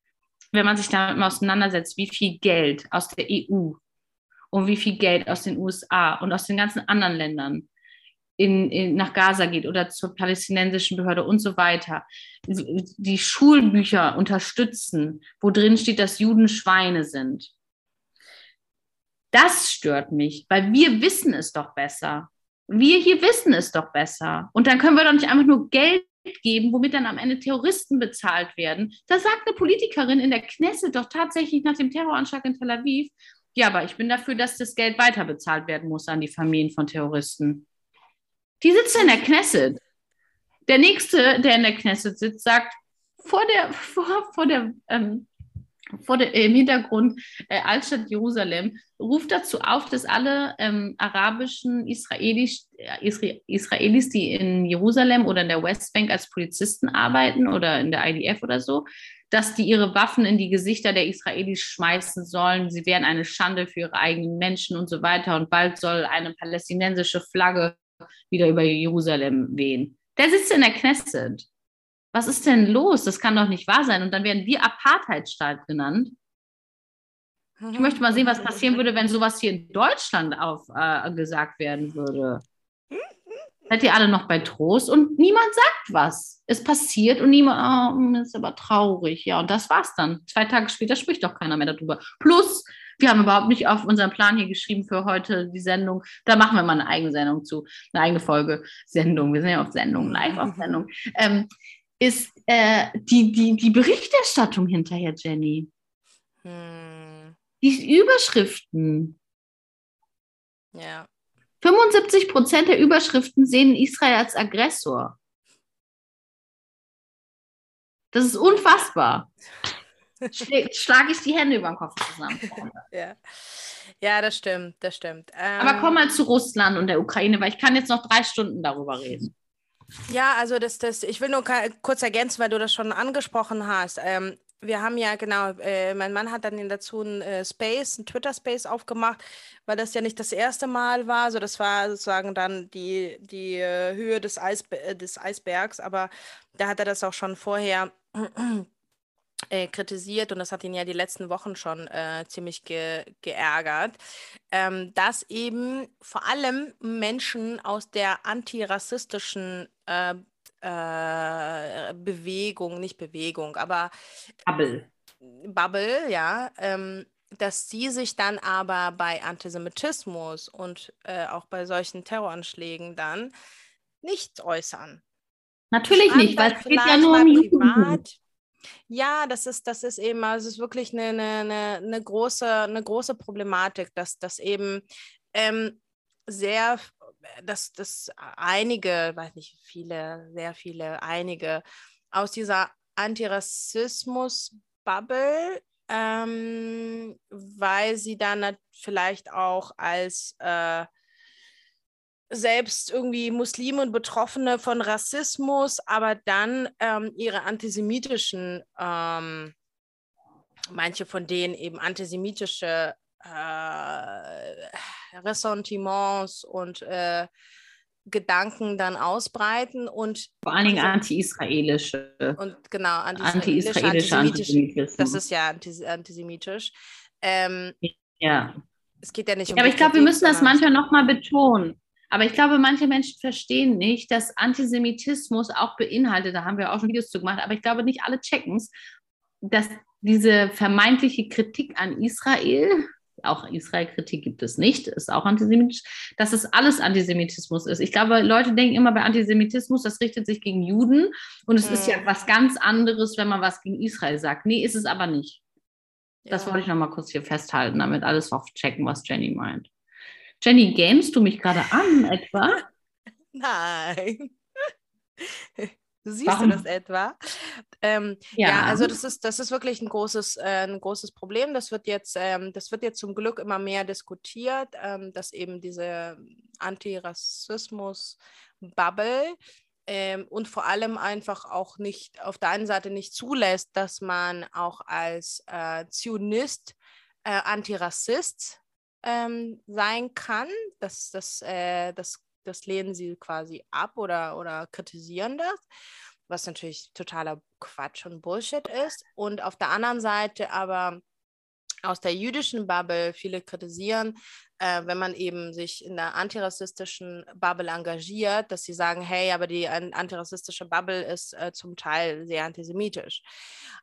wenn man sich damit mal auseinandersetzt, wie viel Geld aus der EU und wie viel Geld aus den USA und aus den ganzen anderen Ländern in, in, nach Gaza geht oder zur palästinensischen Behörde und so weiter, die Schulbücher unterstützen, wo drin steht, dass Juden Schweine sind. Das stört mich, weil wir wissen es doch besser. Wir hier wissen es doch besser. Und dann können wir doch nicht einfach nur Geld geben, womit dann am Ende Terroristen bezahlt werden. Da sagt eine Politikerin in der Knesset doch tatsächlich nach dem Terroranschlag in Tel Aviv, ja, aber ich bin dafür, dass das Geld weiter bezahlt werden muss an die Familien von Terroristen. Die sitzen in der Knesset. Der nächste, der in der Knesset sitzt, sagt vor der, (laughs) vor, vor der, ähm, vor der, im Hintergrund äh, Altstadt Jerusalem, ruft dazu auf, dass alle ähm, arabischen Israelis, äh, Isra Israelis, die in Jerusalem oder in der Westbank als Polizisten arbeiten oder in der IDF oder so, dass die ihre Waffen in die Gesichter der Israelis schmeißen sollen. Sie wären eine Schande für ihre eigenen Menschen und so weiter. Und bald soll eine palästinensische Flagge wieder über Jerusalem wehen. Der sitzt in der Knesset. Was ist denn los? Das kann doch nicht wahr sein. Und dann werden wir Apartheidstaat genannt. Ich möchte mal sehen, was passieren würde, wenn sowas hier in Deutschland auf, äh, gesagt werden würde. Seid ihr alle noch bei Trost und niemand sagt was. Es passiert und niemand, oh, ist aber traurig. Ja, und das war's dann. Zwei Tage später spricht doch keiner mehr darüber. Plus, wir haben überhaupt nicht auf unseren Plan hier geschrieben für heute die Sendung. Da machen wir mal eine eigene Sendung zu, eine eigene Folge Sendung. Wir sind ja auf Sendung, live auf Sendung. Ähm, ist äh, die, die, die Berichterstattung hinterher, Jenny. Hm. Die Überschriften. Ja. 75 Prozent der Überschriften sehen Israel als Aggressor. Das ist unfassbar (laughs) schlage ich die Hände über den Kopf zusammen. ja. ja, das stimmt, das stimmt. Ähm, Aber komm mal zu Russland und der Ukraine, weil ich kann jetzt noch drei Stunden darüber reden. Ja, also das, das, ich will nur kurz ergänzen, weil du das schon angesprochen hast. Ähm, wir haben ja genau, äh, mein Mann hat dann dazu einen äh, Space, einen Twitter-Space aufgemacht, weil das ja nicht das erste Mal war. Also das war sozusagen dann die, die äh, Höhe des, Eis, des Eisbergs, aber da hat er das auch schon vorher äh, kritisiert und das hat ihn ja die letzten Wochen schon äh, ziemlich ge geärgert, ähm, dass eben vor allem Menschen aus der antirassistischen äh, äh Bewegung, nicht Bewegung, aber Bubble. Bubble, ja, ähm, dass sie sich dann aber bei Antisemitismus und äh, auch bei solchen Terroranschlägen dann nicht äußern. Natürlich nicht, weil es geht ja nur um privat. Ja, das ist, das ist eben, also es ist wirklich eine, eine, eine, große, eine große Problematik, dass, dass eben ähm, sehr, dass, dass einige, weiß nicht, viele, sehr viele, einige aus dieser Antirassismus-Bubble ähm, weil sie dann vielleicht auch als äh, selbst irgendwie Muslime und Betroffene von Rassismus, aber dann ähm, ihre antisemitischen, ähm, manche von denen eben antisemitische äh, Ressentiments und äh, Gedanken dann ausbreiten und vor allen Dingen anti-israelische und genau anti-israelische, antisemitische, das ist ja antisemitisch. Ähm, ja. Es geht ja nicht um. Ja, aber ich glaube, wir müssen das manchmal nochmal betonen. Aber ich glaube, manche Menschen verstehen nicht, dass Antisemitismus auch beinhaltet, da haben wir auch schon Videos zu gemacht, aber ich glaube, nicht alle checken es, dass diese vermeintliche Kritik an Israel auch Israel-Kritik gibt es nicht, ist auch antisemitisch, dass es alles Antisemitismus ist. Ich glaube, Leute denken immer bei Antisemitismus, das richtet sich gegen Juden und es mhm. ist ja mhm. was ganz anderes, wenn man was gegen Israel sagt. Nee, ist es aber nicht. Das ja. wollte ich nochmal kurz hier festhalten, damit alles aufchecken, was Jenny meint. Jenny, gamest du mich gerade an (laughs) etwa? Nein. Siehst Warum? du das etwa? Ähm, ja. ja. also das ist, das ist wirklich ein großes, äh, ein großes Problem. Das wird jetzt, ähm, das wird jetzt zum Glück immer mehr diskutiert, ähm, dass eben diese Antirassismus-Bubble ähm, und vor allem einfach auch nicht auf der einen Seite nicht zulässt, dass man auch als äh, Zionist äh, Antirassist ähm, sein kann. Das, das, äh, das das lehnen sie quasi ab oder, oder kritisieren das, was natürlich totaler Quatsch und Bullshit ist. Und auf der anderen Seite aber aus der jüdischen Bubble viele kritisieren, äh, wenn man eben sich in der antirassistischen Bubble engagiert, dass sie sagen, hey, aber die antirassistische Bubble ist äh, zum Teil sehr antisemitisch.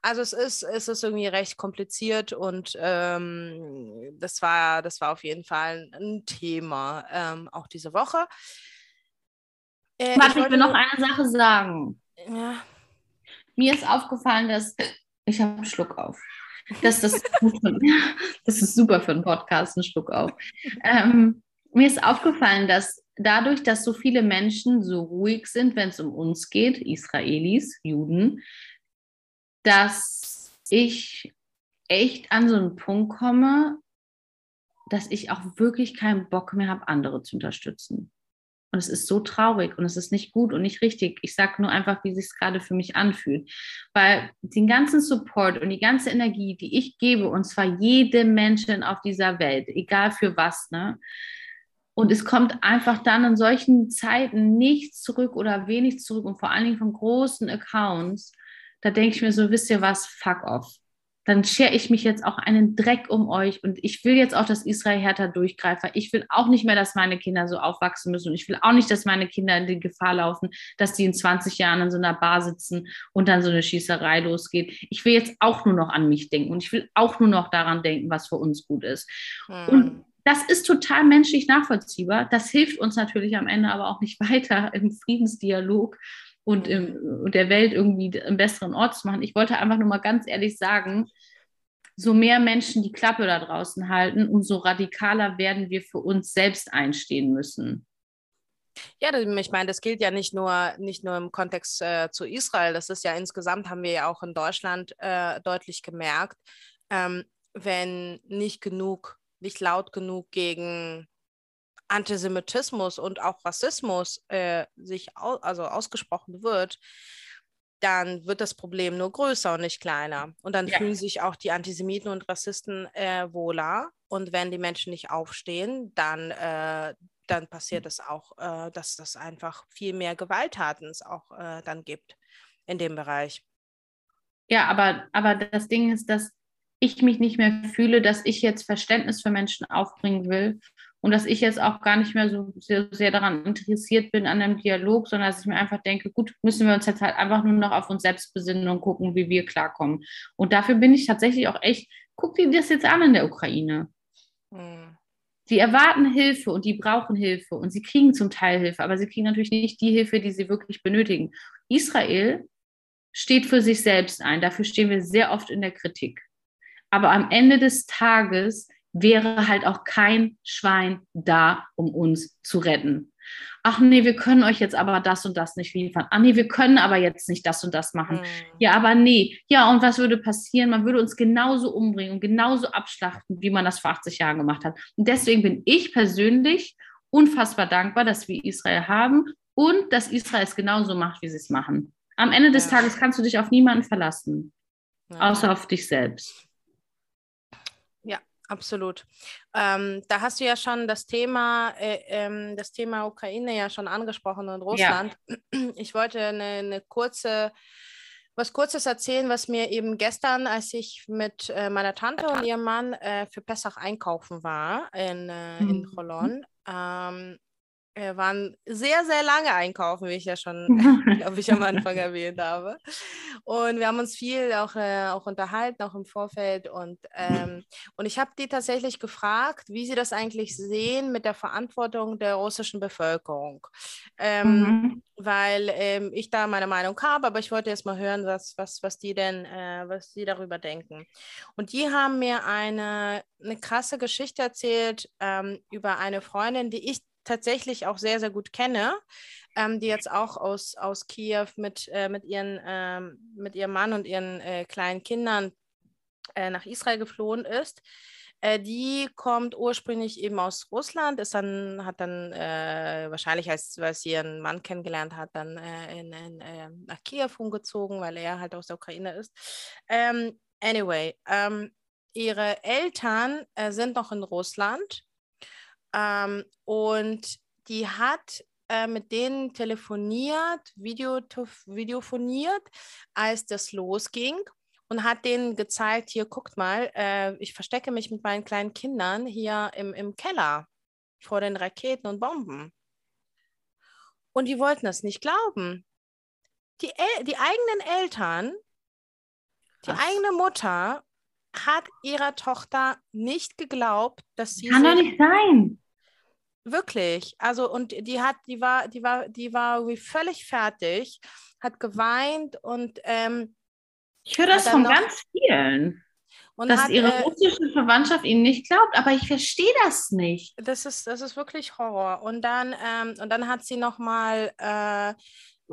Also es ist, es ist irgendwie recht kompliziert und ähm, das, war, das war auf jeden Fall ein Thema, ähm, auch diese Woche. Äh, Warte, ich, ich will noch eine Sache sagen. Ja. Mir ist aufgefallen, dass ich habe einen Schluck auf. Das, das, (laughs) das ist super für einen Podcast, einen Schluck auf. Ähm, mir ist aufgefallen, dass dadurch, dass so viele Menschen so ruhig sind, wenn es um uns geht, Israelis, Juden, dass ich echt an so einen Punkt komme, dass ich auch wirklich keinen Bock mehr habe, andere zu unterstützen. Und es ist so traurig und es ist nicht gut und nicht richtig. Ich sage nur einfach, wie sich es gerade für mich anfühlt. Weil den ganzen Support und die ganze Energie, die ich gebe, und zwar jedem Menschen auf dieser Welt, egal für was, ne? Und es kommt einfach dann in solchen Zeiten nichts zurück oder wenig zurück und vor allen Dingen von großen Accounts. Da denke ich mir so, wisst ihr was, fuck off dann schere ich mich jetzt auch einen Dreck um euch und ich will jetzt auch, dass Israel härter durchgreift. Ich will auch nicht mehr, dass meine Kinder so aufwachsen müssen und ich will auch nicht, dass meine Kinder in die Gefahr laufen, dass die in 20 Jahren in so einer Bar sitzen und dann so eine Schießerei losgeht. Ich will jetzt auch nur noch an mich denken und ich will auch nur noch daran denken, was für uns gut ist. Hm. Und das ist total menschlich nachvollziehbar. Das hilft uns natürlich am Ende aber auch nicht (laughs) weiter im Friedensdialog und im, der Welt irgendwie einen besseren Ort zu machen. Ich wollte einfach nur mal ganz ehrlich sagen, so mehr Menschen die Klappe da draußen halten, umso radikaler werden wir für uns selbst einstehen müssen. Ja, ich meine, das gilt ja nicht nur, nicht nur im Kontext äh, zu Israel. Das ist ja insgesamt, haben wir ja auch in Deutschland äh, deutlich gemerkt, ähm, wenn nicht genug, nicht laut genug gegen Antisemitismus und auch Rassismus äh, sich au also ausgesprochen wird, dann wird das Problem nur größer und nicht kleiner. Und dann ja. fühlen sich auch die Antisemiten und Rassisten äh, wohler. Und wenn die Menschen nicht aufstehen, dann, äh, dann passiert es auch, äh, dass das einfach viel mehr Gewalttaten es auch äh, dann gibt in dem Bereich. Ja, aber, aber das Ding ist, dass ich mich nicht mehr fühle, dass ich jetzt Verständnis für Menschen aufbringen will und dass ich jetzt auch gar nicht mehr so sehr, sehr, daran interessiert bin an einem Dialog, sondern dass ich mir einfach denke, gut, müssen wir uns jetzt halt einfach nur noch auf uns selbst besinnen und gucken, wie wir klarkommen. Und dafür bin ich tatsächlich auch echt Guck dir das jetzt an in der Ukraine. Mhm. Die erwarten Hilfe und die brauchen Hilfe und sie kriegen zum Teil Hilfe, aber sie kriegen natürlich nicht die Hilfe, die sie wirklich benötigen. Israel steht für sich selbst ein. Dafür stehen wir sehr oft in der Kritik. Aber am Ende des Tages wäre halt auch kein Schwein da, um uns zu retten. Ach nee, wir können euch jetzt aber das und das nicht liefern. Ach nee, wir können aber jetzt nicht das und das machen. Mhm. Ja, aber nee. Ja, und was würde passieren? Man würde uns genauso umbringen und genauso abschlachten, wie man das vor 80 Jahren gemacht hat. Und deswegen bin ich persönlich unfassbar dankbar, dass wir Israel haben und dass Israel es genauso macht, wie sie es machen. Am Ende des ja. Tages kannst du dich auf niemanden verlassen, ja. außer auf dich selbst. Absolut. Ähm, da hast du ja schon das Thema, äh, ähm, das Thema Ukraine ja schon angesprochen und Russland. Ja. Ich wollte eine, eine, kurze, was Kurzes erzählen, was mir eben gestern, als ich mit äh, meiner Tante und ihrem Mann äh, für Pessach einkaufen war in, äh, in Cholon, ähm, wir waren sehr, sehr lange einkaufen, wie ich ja schon, (laughs) (laughs) glaube ich, am Anfang erwähnt habe. Und wir haben uns viel auch, äh, auch unterhalten, auch im Vorfeld. Und, ähm, und ich habe die tatsächlich gefragt, wie sie das eigentlich sehen mit der Verantwortung der russischen Bevölkerung. Ähm, mhm. Weil ähm, ich da meine Meinung habe, aber ich wollte erst mal hören, was, was, was die denn, äh, was die darüber denken. Und die haben mir eine, eine krasse Geschichte erzählt ähm, über eine Freundin, die ich tatsächlich auch sehr, sehr gut kenne, ähm, die jetzt auch aus, aus Kiew mit, äh, mit, ihren, ähm, mit ihrem Mann und ihren äh, kleinen Kindern äh, nach Israel geflohen ist. Äh, die kommt ursprünglich eben aus Russland, ist dann, hat dann äh, wahrscheinlich, als, als sie ihren Mann kennengelernt hat, dann äh, in, in, nach Kiew umgezogen, weil er halt aus der Ukraine ist. Ähm, anyway, ähm, ihre Eltern sind noch in Russland ähm, und die hat äh, mit denen telefoniert, Video, videofoniert, als das losging und hat denen gezeigt, hier guckt mal, äh, ich verstecke mich mit meinen kleinen Kindern hier im, im Keller vor den Raketen und Bomben. Und die wollten das nicht glauben. Die, El die eigenen Eltern, die Was? eigene Mutter hat ihrer Tochter nicht geglaubt, dass sie. Kann doch nicht sein. Wirklich. Also, und die hat, die war, die war, die war irgendwie völlig fertig, hat geweint und ähm, ich höre das von ganz vielen. dass hat, ihre äh, russische Verwandtschaft ihnen nicht glaubt, aber ich verstehe das nicht. Das ist, das ist wirklich Horror. Und dann, ähm, und dann hat sie nochmal äh,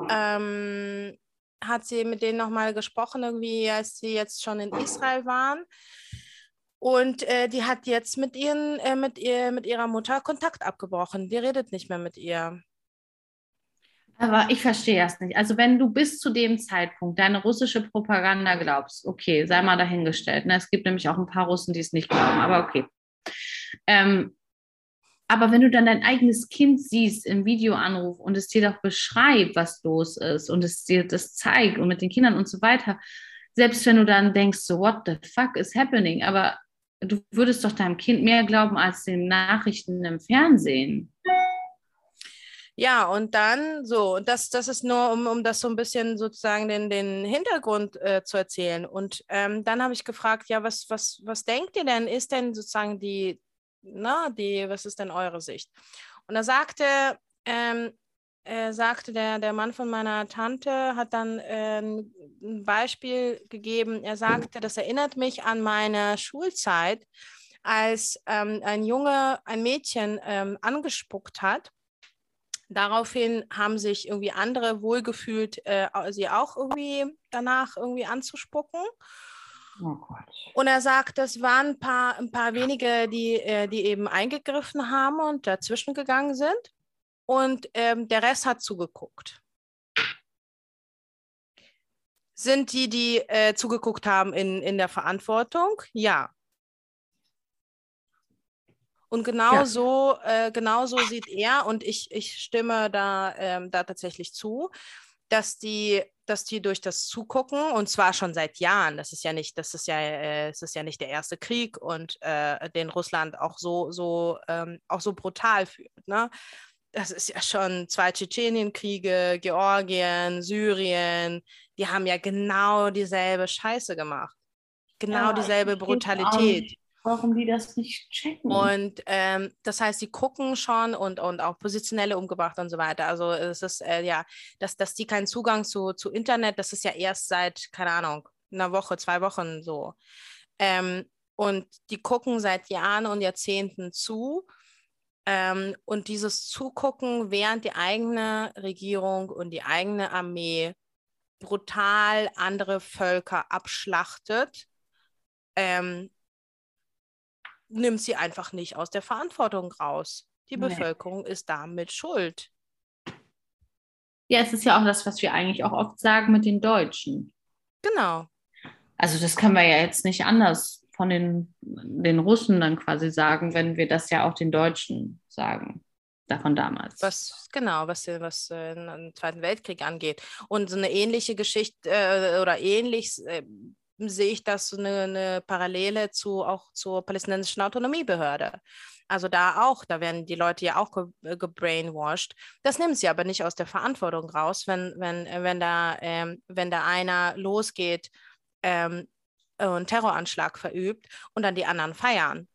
ähm, hat sie mit denen nochmal gesprochen, irgendwie, als sie jetzt schon in Israel waren. Und äh, die hat jetzt mit, ihren, äh, mit, ihr, mit ihrer Mutter Kontakt abgebrochen. Die redet nicht mehr mit ihr. Aber ich verstehe das nicht. Also wenn du bis zu dem Zeitpunkt deine russische Propaganda glaubst, okay, sei mal dahingestellt. Ne? Es gibt nämlich auch ein paar Russen, die es nicht glauben, aber okay. Ähm, aber wenn du dann dein eigenes Kind siehst im Videoanruf und es dir doch beschreibt, was los ist und es dir das zeigt und mit den Kindern und so weiter, selbst wenn du dann denkst, so, what the fuck is happening? Aber du würdest doch deinem Kind mehr glauben als den Nachrichten im Fernsehen. Ja, und dann so, und das, das ist nur, um, um das so ein bisschen sozusagen den, den Hintergrund äh, zu erzählen. Und ähm, dann habe ich gefragt, ja, was, was, was denkt ihr denn, ist denn sozusagen die, na, die, was ist denn eure Sicht? Und er sagte, ähm, er sagte, der, der Mann von meiner Tante hat dann äh, ein Beispiel gegeben. Er sagte, das erinnert mich an meine Schulzeit, als ähm, ein Junge ein Mädchen ähm, angespuckt hat. Daraufhin haben sich irgendwie andere wohlgefühlt, äh, sie auch irgendwie danach irgendwie anzuspucken. Oh und er sagt, es waren ein paar, ein paar wenige, die, äh, die eben eingegriffen haben und dazwischen gegangen sind und ähm, der Rest hat zugeguckt. Sind die, die äh, zugeguckt haben, in, in der Verantwortung? Ja. Und genau ja. so, äh, genau so sieht er, und ich, ich stimme da, ähm, da tatsächlich zu, dass die, dass die durch das Zugucken, und zwar schon seit Jahren, das ist ja nicht, das ist ja, äh, es ist ja nicht der erste Krieg und äh, den Russland auch so, so, ähm, auch so brutal führt. Ne? Das ist ja schon zwei Tschetschenienkriege, Georgien, Syrien, die haben ja genau dieselbe Scheiße gemacht. genau Ja, dieselbe Brutalität. Warum die das nicht checken? Und ähm, das heißt, sie gucken schon und, und auch Positionelle umgebracht und so weiter. Also es ist äh, ja, dass, dass die keinen Zugang zu, zu Internet, das ist ja erst seit, keine Ahnung, einer Woche, zwei Wochen so. Ähm, und die gucken seit Jahren und Jahrzehnten zu. Ähm, und dieses Zugucken, während die eigene Regierung und die eigene Armee brutal andere Völker abschlachtet, ähm, nimmt sie einfach nicht aus der Verantwortung raus. Die Nee. Bevölkerung ist damit schuld. ja, es ist ja auch das, was wir eigentlich auch oft sagen mit den Deutschen. Genau. Also das können wir ja jetzt nicht anders von den, den Russen dann quasi sagen, wenn wir das ja auch den Deutschen sagen, davon damals. Was, genau, was, was äh, den Zweiten Weltkrieg angeht. Und so eine ähnliche Geschichte äh, oder ähnlich äh, sehe ich das so eine, eine Parallele zu auch zur palästinensischen Autonomiebehörde. Also da auch, da werden die Leute ja auch ge gebrainwashed. Das nimmt sie aber nicht aus der Verantwortung raus, wenn, wenn, äh, wenn, da, ähm, wenn da einer losgeht ähm, und einen Terroranschlag verübt und dann die anderen feiern.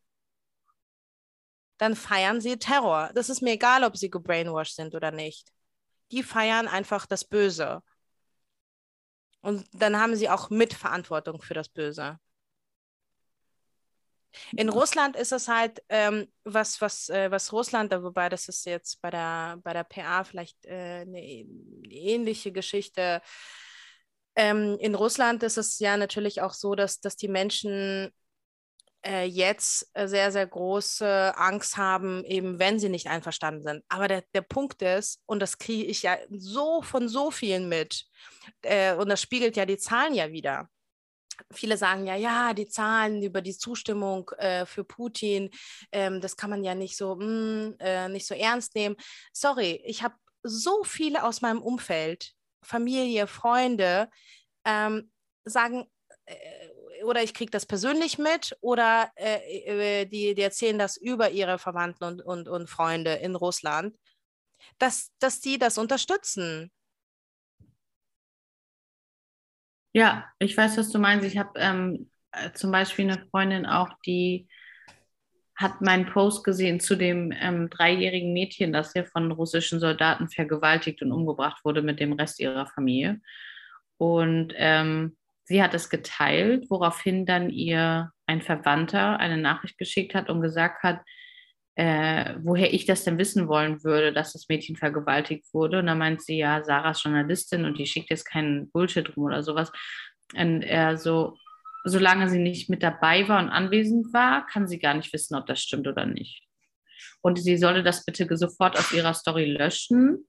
Dann feiern sie Terror. Das ist mir egal, ob sie gebrainwashed sind oder nicht. Die feiern einfach das Böse. Und dann haben sie auch Mitverantwortung für das Böse. In Russland ist es halt, ähm, was, was, äh, was Russland, da- wobei das ist jetzt bei der, bei der PA vielleicht äh, eine ähnliche Geschichte. Ähm, in Russland ist es ja natürlich auch so, dass, dass die Menschen äh, jetzt äh, sehr, sehr große Angst haben, eben wenn sie nicht einverstanden sind. Aber der, der Punkt ist, und das kriege ich ja so von so vielen mit, äh, und das spiegelt ja die Zahlen ja wieder. Viele sagen ja, ja, die Zahlen über die Zustimmung äh, für Putin, ähm, das kann man ja nicht so, mm, äh, nicht so ernst nehmen. Sorry, ich habe so viele aus meinem Umfeld, Familie, Freunde, ähm, sagen, äh, oder ich kriege das persönlich mit, oder äh, äh, die, die erzählen das über ihre Verwandten und, und, und Freunde in Russland, dass, dass die das unterstützen. Ja, ich weiß, was du meinst. Ich habe ähm, äh, zum Beispiel eine Freundin auch, die hat meinen Post gesehen zu dem ähm, dreijährigen Mädchen, das hier von russischen Soldaten vergewaltigt und umgebracht wurde mit dem Rest ihrer Familie. Und ähm, sie hat es geteilt, woraufhin dann ihr ein Verwandter eine Nachricht geschickt hat und gesagt hat, äh, woher ich das denn wissen wollen würde, dass das Mädchen vergewaltigt wurde. Und dann meint sie, ja, Sarah ist Journalistin und die schickt jetzt keinen Bullshit rum oder sowas. Und er so, solange sie nicht mit dabei war und anwesend war, kann sie gar nicht wissen, ob das stimmt oder nicht. Und sie solle das bitte sofort aus ihrer Story löschen,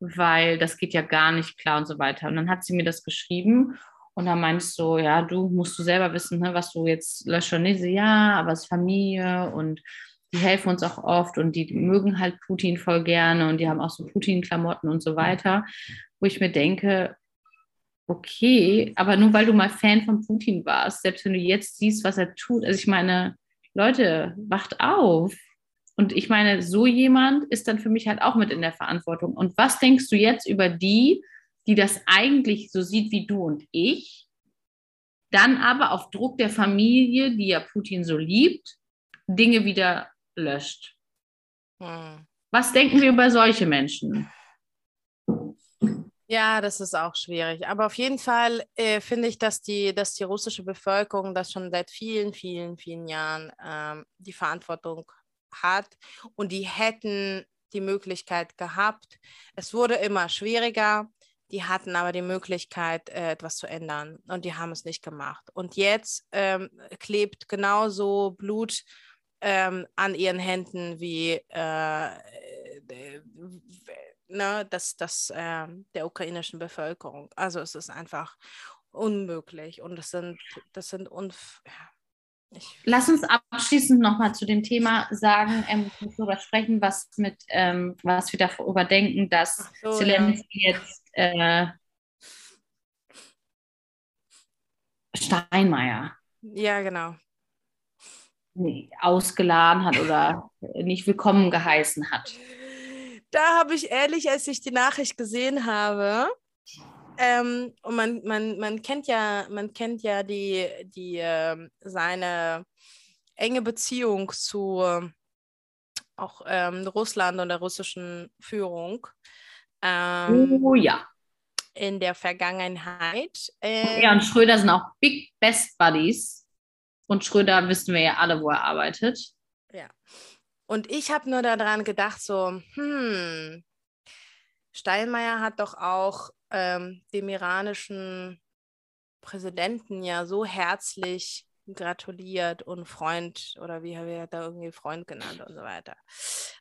weil das geht ja gar nicht klar und so weiter. Und dann hat sie mir das geschrieben und dann meinst so, ja, du musst du selber wissen, ne, was du jetzt löscht oder nicht. Ja, aber es ist Familie und die helfen uns auch oft und die mögen halt Putin voll gerne und die haben auch so Putin-Klamotten und so weiter, wo ich mir denke, okay, aber nur weil du mal Fan von Putin warst, selbst wenn du jetzt siehst, was er tut, also ich meine, Leute, wacht auf. Und ich meine, so jemand ist dann für mich halt auch mit in der Verantwortung. Und was denkst du jetzt über die, die das eigentlich so sieht wie du und ich, dann aber auf Druck der Familie, die ja Putin so liebt, Dinge wieder löscht? Hm. Was denken wir über solche Menschen? Ja, das ist auch schwierig. Aber auf jeden Fall äh, finde ich, dass die, dass die russische Bevölkerung das schon seit vielen, vielen, vielen Jahren ähm, die Verantwortung hat und die hätten die Möglichkeit gehabt. Es wurde immer schwieriger. Die hatten aber die Möglichkeit, äh, etwas zu ändern und die haben es nicht gemacht. Und jetzt ähm, klebt genauso Blut ähm, an ihren Händen wie äh, äh, ne, das, das, äh, der ukrainischen Bevölkerung. Also es ist einfach unmöglich und das sind, das sind unf ja, ich, Lass uns abschließend nochmal zu dem Thema sagen, ähm, darüber sprechen, was mit, ähm, was wir darüber denken, dass so, Zelensky jetzt äh, Steinmeier ja, genau. ausgeladen hat oder nicht willkommen geheißen hat. Da habe ich ehrlich, als ich die Nachricht gesehen habe, Ähm, und man, man, man kennt ja, man kennt ja die, die äh, seine enge Beziehung zu auch ähm, Russland und der russischen Führung. Ähm, oh ja. In der Vergangenheit. Ähm, ja, und Schröder sind auch Big Best Buddies. Und Schröder wissen wir ja alle, wo er arbeitet. Ja. Und ich habe nur daran gedacht, so, hm, Steinmeier hat doch auch ähm, dem iranischen Präsidenten ja so herzlich gratuliert und Freund oder wie haben wir da irgendwie Freund genannt und so weiter.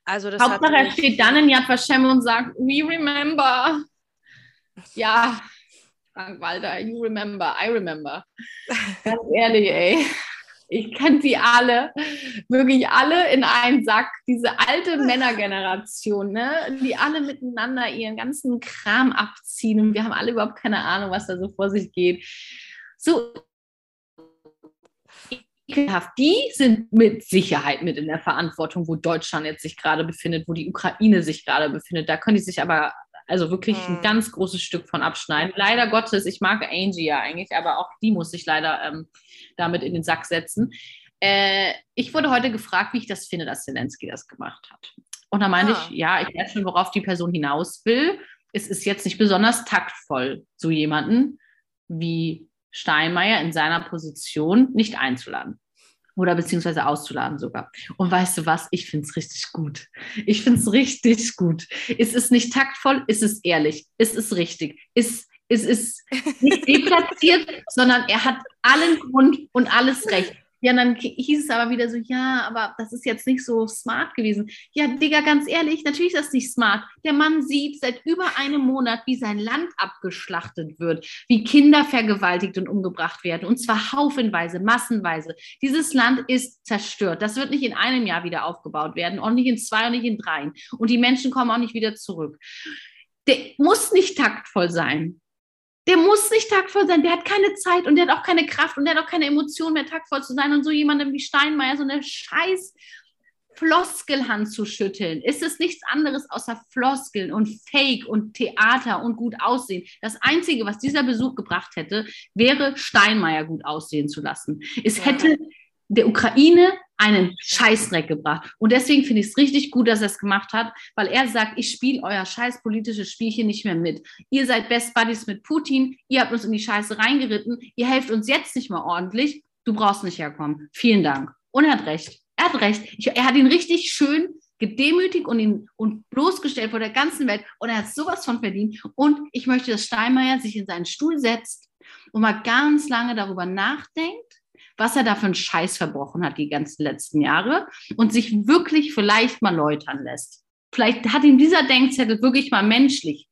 Also das Hauptsache er steht dann in Yad Vashem und sagt, we remember. Ja, Frank Walter, you remember, I remember. (laughs) Ganz ehrlich, ey. Ich kann die alle, wirklich alle in einen Sack. Diese alte Männergeneration, ne? die alle miteinander ihren ganzen Kram abziehen und wir haben alle überhaupt keine Ahnung, was da so vor sich geht. So ekelhaft. Die sind mit Sicherheit mit in der Verantwortung, wo Deutschland jetzt sich gerade befindet, wo die Ukraine sich gerade befindet. Da können die sich aber also wirklich ein mhm. ganz großes Stück von abschneiden. Leider Gottes, ich mag Angie ja eigentlich, aber auch die muss sich leider ähm, damit in den Sack setzen. Äh, ich wurde heute gefragt, wie ich das finde, dass Zelensky das gemacht hat. Und da meinte ah. ich, ja, ich weiß schon, worauf die Person hinaus will. Es ist jetzt nicht besonders taktvoll, so jemanden wie Steinmeier in seiner Position nicht einzuladen oder beziehungsweise auszuladen sogar. Und weißt du was? Ich finde es richtig gut. Ich finde es richtig gut. Es ist nicht taktvoll, es ist ehrlich, es ist richtig, es, es ist nicht deplatziert, (laughs) sondern er hat allen Grund und alles Recht. Ja, dann hieß es aber wieder so, ja, aber das ist jetzt nicht so smart gewesen. Ja, Digga, ganz ehrlich, natürlich ist das nicht smart. Der Mann sieht seit über einem Monat, wie sein Land abgeschlachtet wird, wie Kinder vergewaltigt und umgebracht werden, und zwar haufenweise, massenweise. Dieses Land ist zerstört. Das wird nicht in einem Jahr wieder aufgebaut werden, auch nicht in zwei und nicht in dreien. Und die Menschen kommen auch nicht wieder zurück. Der muss nicht taktvoll sein. Der muss nicht taktvoll sein, der hat keine Zeit und der hat auch keine Kraft und der hat auch keine Emotion mehr, taktvoll zu sein und so jemandem wie Steinmeier so eine scheiß Floskelhand zu schütteln. Ist es nichts anderes außer Floskeln und Fake und Theater und gut aussehen? Das Einzige, was dieser Besuch gebracht hätte, wäre Steinmeier gut aussehen zu lassen. Es hätte der Ukraine einen Scheißdreck gebracht. Und deswegen finde ich es richtig gut, dass er es gemacht hat, weil er sagt, ich spiele euer scheiß politisches Spielchen nicht mehr mit. Ihr seid Best Buddies mit Putin, ihr habt uns in die Scheiße reingeritten, ihr helft uns jetzt nicht mal ordentlich, du brauchst nicht herkommen. Vielen Dank. Und er hat recht. Er hat recht. Ich, er hat ihn richtig schön gedemütigt und ihn und bloßgestellt vor der ganzen Welt. Und er hat sowas von verdient. Und ich möchte, dass Steinmeier sich in seinen Stuhl setzt und mal ganz lange darüber nachdenkt, was er da für einen Scheiß verbrochen hat die ganzen letzten Jahre und sich wirklich vielleicht mal läutern lässt. Vielleicht hat ihm dieser Denkzettel wirklich mal menschlich.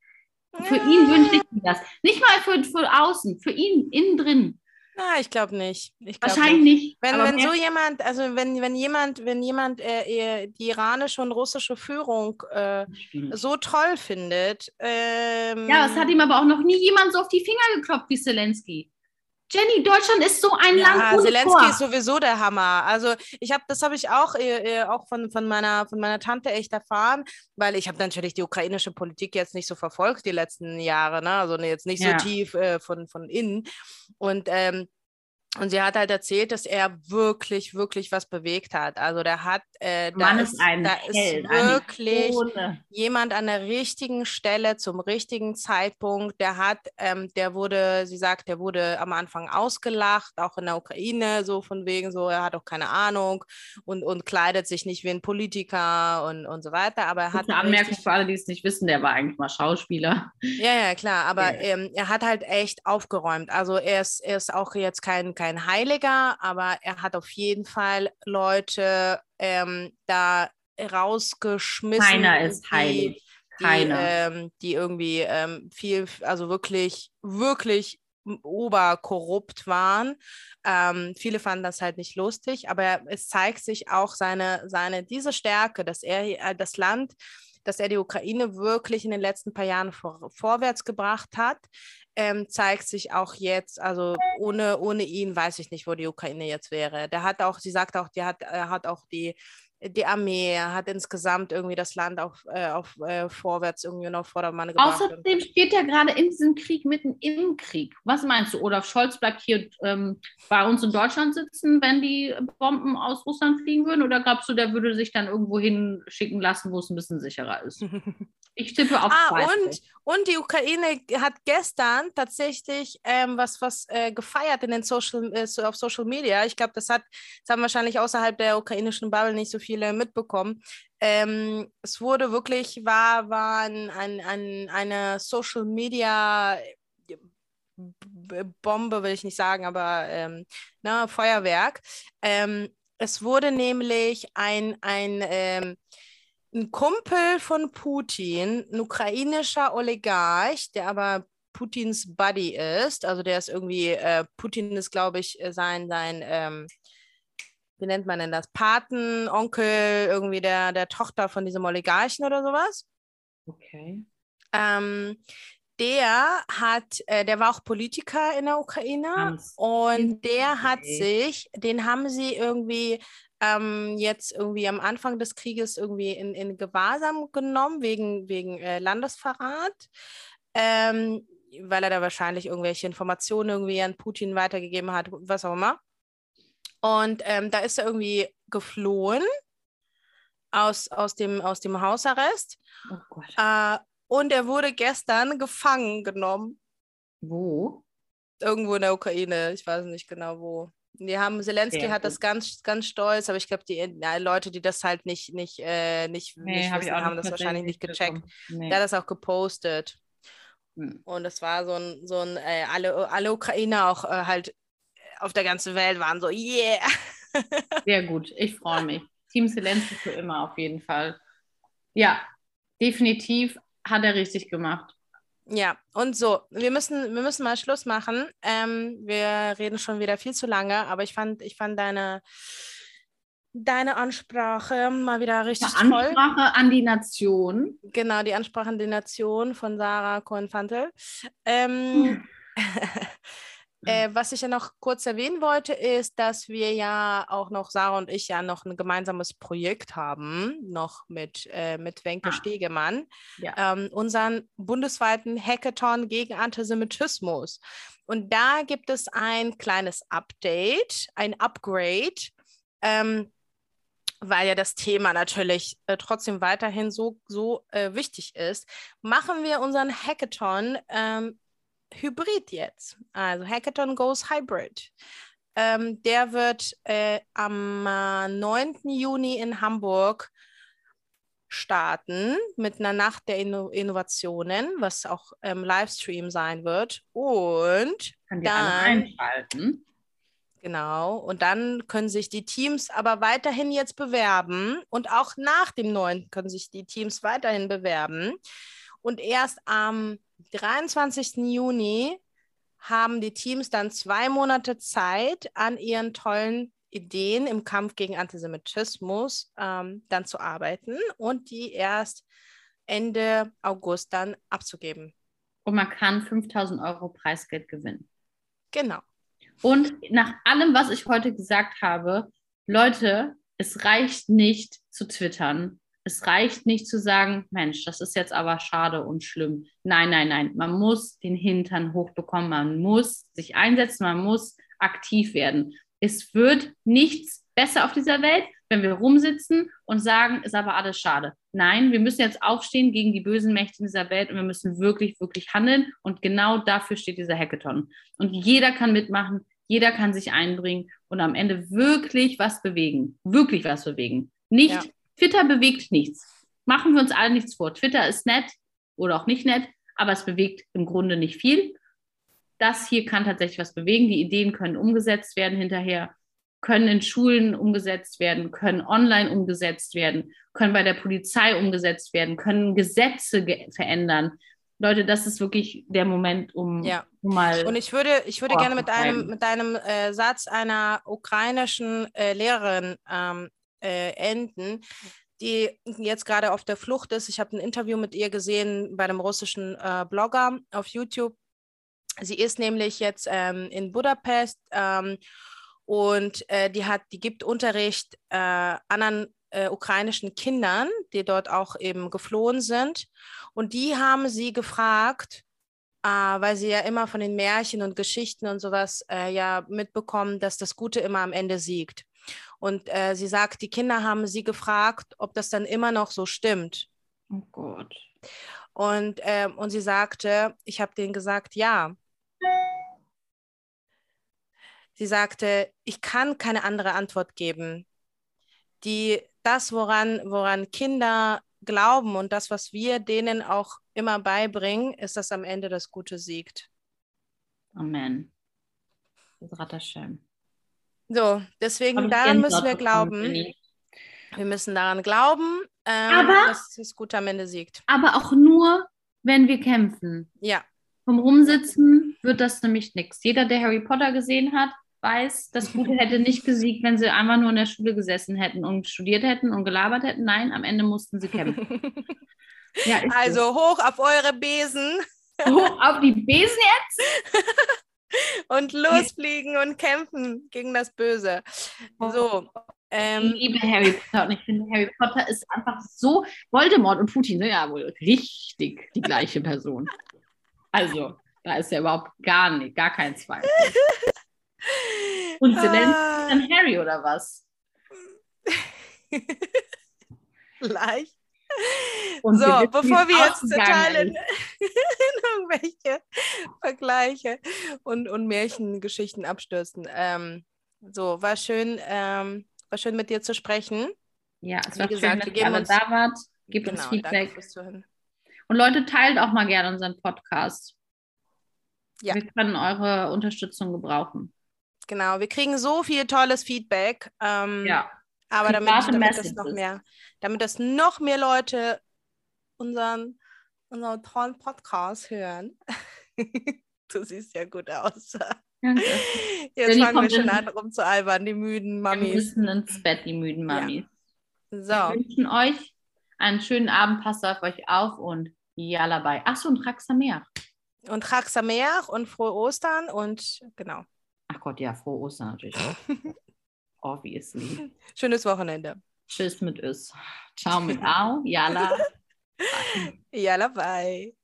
Für ihn wünsche ich mir das. Nicht mal für, für außen, für ihn innen drin. Na, ich glaube nicht. Ich glaub Wahrscheinlich nicht. nicht wenn, wenn so jemand, also wenn, wenn jemand, wenn jemand äh, die iranische und russische Führung äh, so toll findet. Ähm, ja, es hat ihm aber auch noch nie jemand so auf die Finger geklopft wie Zelensky. Jenny, Deutschland ist so ein ja, Land. Zelensky Tor. ist sowieso der Hammer. Also ich habe, das habe ich auch, äh, äh, auch von, von, meiner, von meiner Tante echt erfahren, weil ich habe natürlich die ukrainische Politik jetzt nicht so verfolgt die letzten Jahre, ne? also jetzt nicht ja. so tief äh, von, von innen. Und ähm, und sie hat halt erzählt, dass er wirklich, wirklich was bewegt hat. Also der hat, äh, da, ist, ein da Held, ist wirklich jemand an der richtigen Stelle zum richtigen Zeitpunkt. Der hat, ähm, der wurde, sie sagt, der wurde am Anfang ausgelacht, auch in der Ukraine, so von wegen so, er hat auch keine Ahnung und, und kleidet sich nicht wie ein Politiker und, und so weiter. Aber er hat. Eine Anmerkung für alle, die es nicht wissen, der war eigentlich mal Schauspieler. Ja, ja, klar. Aber ja. Ähm, er hat halt echt aufgeräumt. Also er ist, er ist auch jetzt kein, kein kein Heiliger, aber er hat auf jeden Fall Leute ähm, da rausgeschmissen. Keiner ist heilig. Keiner. Die, ähm, die irgendwie ähm, viel, also wirklich, wirklich oberkorrupt waren. Ähm, viele fanden das halt nicht lustig, aber es zeigt sich auch seine, seine diese Stärke, dass er äh, das Land dass er die Ukraine wirklich in den letzten paar Jahren vor, vorwärts gebracht hat. ähm, zeigt sich auch jetzt, also ohne, ohne ihn weiß ich nicht, wo die Ukraine jetzt wäre. Der hat auch, sie sagt auch, der hat, er hat auch die die Armee hat insgesamt irgendwie das Land auf, äh, auf äh, vorwärts irgendwie noch Vordermann gebracht. Außerdem steht er gerade in diesem Krieg mitten im Krieg. Was meinst du? Olaf Scholz bleibt hier ähm, bei uns in Deutschland sitzen, wenn die Bomben aus Russland fliegen würden? Oder glaubst du, der würde sich dann irgendwo hinschicken lassen, wo es ein bisschen sicherer ist? (laughs) Ich tippe auf ah, und, und die Ukraine hat gestern tatsächlich ähm, was, was äh, gefeiert in den Social, äh, auf Social Media. Ich glaube, das hat, das haben wahrscheinlich außerhalb der ukrainischen Bubble nicht so viele mitbekommen. Ähm, es wurde wirklich, war, war ein, ein, ein, eine Social Media Bombe, will ich nicht sagen, aber ähm, na, ne, Feuerwerk. Ähm, es wurde nämlich ein, ein ähm, ein Kumpel von Putin, ein ukrainischer Oligarch, der aber Putins Buddy ist. Also der ist irgendwie, äh, Putin ist, glaube ich, äh, sein, sein ähm, wie nennt man denn das? Paten, Onkel, irgendwie der, der Tochter von diesem Oligarchen oder sowas. Okay. Ähm, der hat, äh, der war auch Politiker in der Ukraine Hans. und der hat sich, den haben sie irgendwie ähm, jetzt irgendwie am Anfang des Krieges irgendwie in, in Gewahrsam genommen wegen, wegen äh, Landesverrat, ähm, weil er da wahrscheinlich irgendwelche Informationen irgendwie an Putin weitergegeben hat, was auch immer. Und ähm, da ist er irgendwie geflohen aus, aus, dem, aus dem Hausarrest. Oh äh, und er wurde gestern gefangen genommen. Wo? Irgendwo in der Ukraine, ich weiß nicht genau wo. Die haben, Zelensky hat das ganz, ganz stolz, aber ich glaube, die ja, Leute, die das halt nicht, nicht, äh, nicht, nee, nicht hab wissen, haben das wahrscheinlich nicht gecheckt. Nee. Der hat das auch gepostet. Hm. Und das war so ein, so ein äh, alle, alle Ukrainer auch äh, halt auf der ganzen Welt waren so, yeah. (laughs) Sehr gut, ich freue mich. Team Zelensky für immer auf jeden Fall. Ja, definitiv hat er richtig gemacht. Ja, und so, wir müssen, wir müssen mal Schluss machen. Ähm, wir reden schon wieder viel zu lange, aber ich fand, ich fand deine, deine Ansprache mal wieder richtig die toll. Ansprache an die Nation. Genau, die Ansprache an die Nation von Sarah Cohen-Fantel. Ähm, (laughs) Äh, was ich ja noch kurz erwähnen wollte, ist, dass wir ja auch noch, Sarah und ich, ja noch ein gemeinsames Projekt haben, noch mit, äh, mit Wenke ah. Stegemann, ja. ähm, unseren bundesweiten Hackathon gegen Antisemitismus. Und da gibt es ein kleines Update, ein Upgrade. Ähm, weil ja das Thema natürlich äh, trotzdem weiterhin so, so äh, wichtig ist, machen wir unseren Hackathon ähm, Hybrid jetzt. Also Hackathon Goes Hybrid. Ähm, der wird äh, am äh, 9. Juni in Hamburg starten mit einer Nacht der Inno Innovationen, was auch ähm, Livestream sein wird. Und Kann dann einschalten. Genau. Und dann können sich die Teams aber weiterhin jetzt bewerben. Und auch nach dem 9. können sich die Teams weiterhin bewerben. Und erst am 23. Juni haben die Teams dann zwei Monate Zeit, an ihren tollen Ideen im Kampf gegen Antisemitismus ähm, dann zu arbeiten und die erst Ende August dann abzugeben. Und man kann 5000 Euro Preisgeld gewinnen. Genau. Und nach allem, was ich heute gesagt habe, Leute, es reicht nicht zu twittern es reicht nicht zu sagen, Mensch, das ist jetzt aber schade und schlimm. Nein, nein, nein. Man muss den Hintern hochbekommen, man muss sich einsetzen, man muss aktiv werden. Es wird nichts besser auf dieser Welt, wenn wir rumsitzen und sagen, ist aber alles schade. Nein, wir müssen jetzt aufstehen gegen die bösen Mächte in dieser Welt und wir müssen wirklich, wirklich handeln. Und genau dafür steht dieser Hackathon. Und jeder kann mitmachen, jeder kann sich einbringen und am Ende wirklich was bewegen. Wirklich was bewegen. Nicht ja. Twitter bewegt nichts. Machen wir uns alle nichts vor. Twitter ist nett oder auch nicht nett, aber es bewegt im Grunde nicht viel. Das hier kann tatsächlich was bewegen. Die Ideen können umgesetzt werden hinterher, können in Schulen umgesetzt werden, können online umgesetzt werden, können bei der Polizei umgesetzt werden, können Gesetze ge verändern. Leute, das ist wirklich der Moment, um, ja. um mal. Und ich würde, ich würde gerne mit einem, mit einem äh, Satz einer ukrainischen äh, Lehrerin ähm, äh, enden, die jetzt gerade auf der Flucht ist. Ich habe ein Interview mit ihr gesehen bei einem russischen äh, Blogger auf YouTube. Sie ist nämlich jetzt ähm, in Budapest ähm, und äh, die hat, die gibt Unterricht äh, anderen äh, ukrainischen Kindern, die dort auch eben geflohen sind. Und die haben sie gefragt, äh, weil sie ja immer von den Märchen und Geschichten und sowas äh, ja mitbekommen, dass das Gute immer am Ende siegt. Und äh, sie sagt, die Kinder haben sie gefragt, ob das dann immer noch so stimmt. Oh Gott. Und, ähm, und sie sagte, ich habe denen gesagt, ja. Sie sagte, ich kann keine andere Antwort geben. Die, das, woran, woran Kinder glauben und das, was wir denen auch immer beibringen, ist, dass am Ende das Gute siegt. Amen. Hashem. So, deswegen daran müssen wir glauben. Wir müssen daran glauben, ähm, aber, dass das Gute am Ende siegt. Aber auch nur, wenn wir kämpfen. Ja. Vom Rumsitzen wird das nämlich nichts. Jeder, der Harry Potter gesehen hat, weiß, das Gute (laughs) hätte nicht gesiegt, wenn sie einfach nur in der Schule gesessen hätten und studiert hätten und gelabert hätten. Nein, am Ende mussten sie kämpfen. (laughs) ja, also so. hoch auf eure Besen. Hoch auf die Besen jetzt? (laughs) und losfliegen und kämpfen gegen das Böse. So. Ähm, ich liebe Harry Potter und ich finde, Harry Potter ist einfach so. Voldemort und Putin sind ja wohl richtig die gleiche Person. Also, da ist ja überhaupt gar nicht, gar kein Zweifel. Und (laughs) Zelensky ah. dann Harry oder was? (laughs) Vielleicht. Und so, bevor wir jetzt total in, (laughs) in, irgendwelche Vergleiche und, und Märchengeschichten abstürzen. Ähm, so, war schön, ähm, war schön mit dir zu sprechen. Ja, es Wie war gesagt, schön, dass ihr alle uns, da wart. Gebt genau, uns Feedback. Und Leute, teilt auch mal gerne unseren Podcast. Ja. Wir können eure Unterstützung gebrauchen. Genau, wir kriegen so viel tolles Feedback. Ähm, ja. Aber damit, damit, das noch mehr, damit das noch mehr Leute unseren, unseren tollen Podcast hören. (laughs) du siehst ja gut aus. Danke. Jetzt fangen wir schon an, rumzualbern, die müden Mamis. Wir müssen ins Bett, die müden Mamis. Ja. So. Wir wünschen euch einen schönen Abend, passt auf euch auf und Yalla bye. Achso, und Raxamer. Und Raxamer und frohe Ostern und genau. Ach Gott, ja, frohe Ostern natürlich auch. (laughs) Obviously. Schönes Wochenende. Tschüss mit Ös. Ciao mit Au. Yalla. (laughs) Yalla, bye.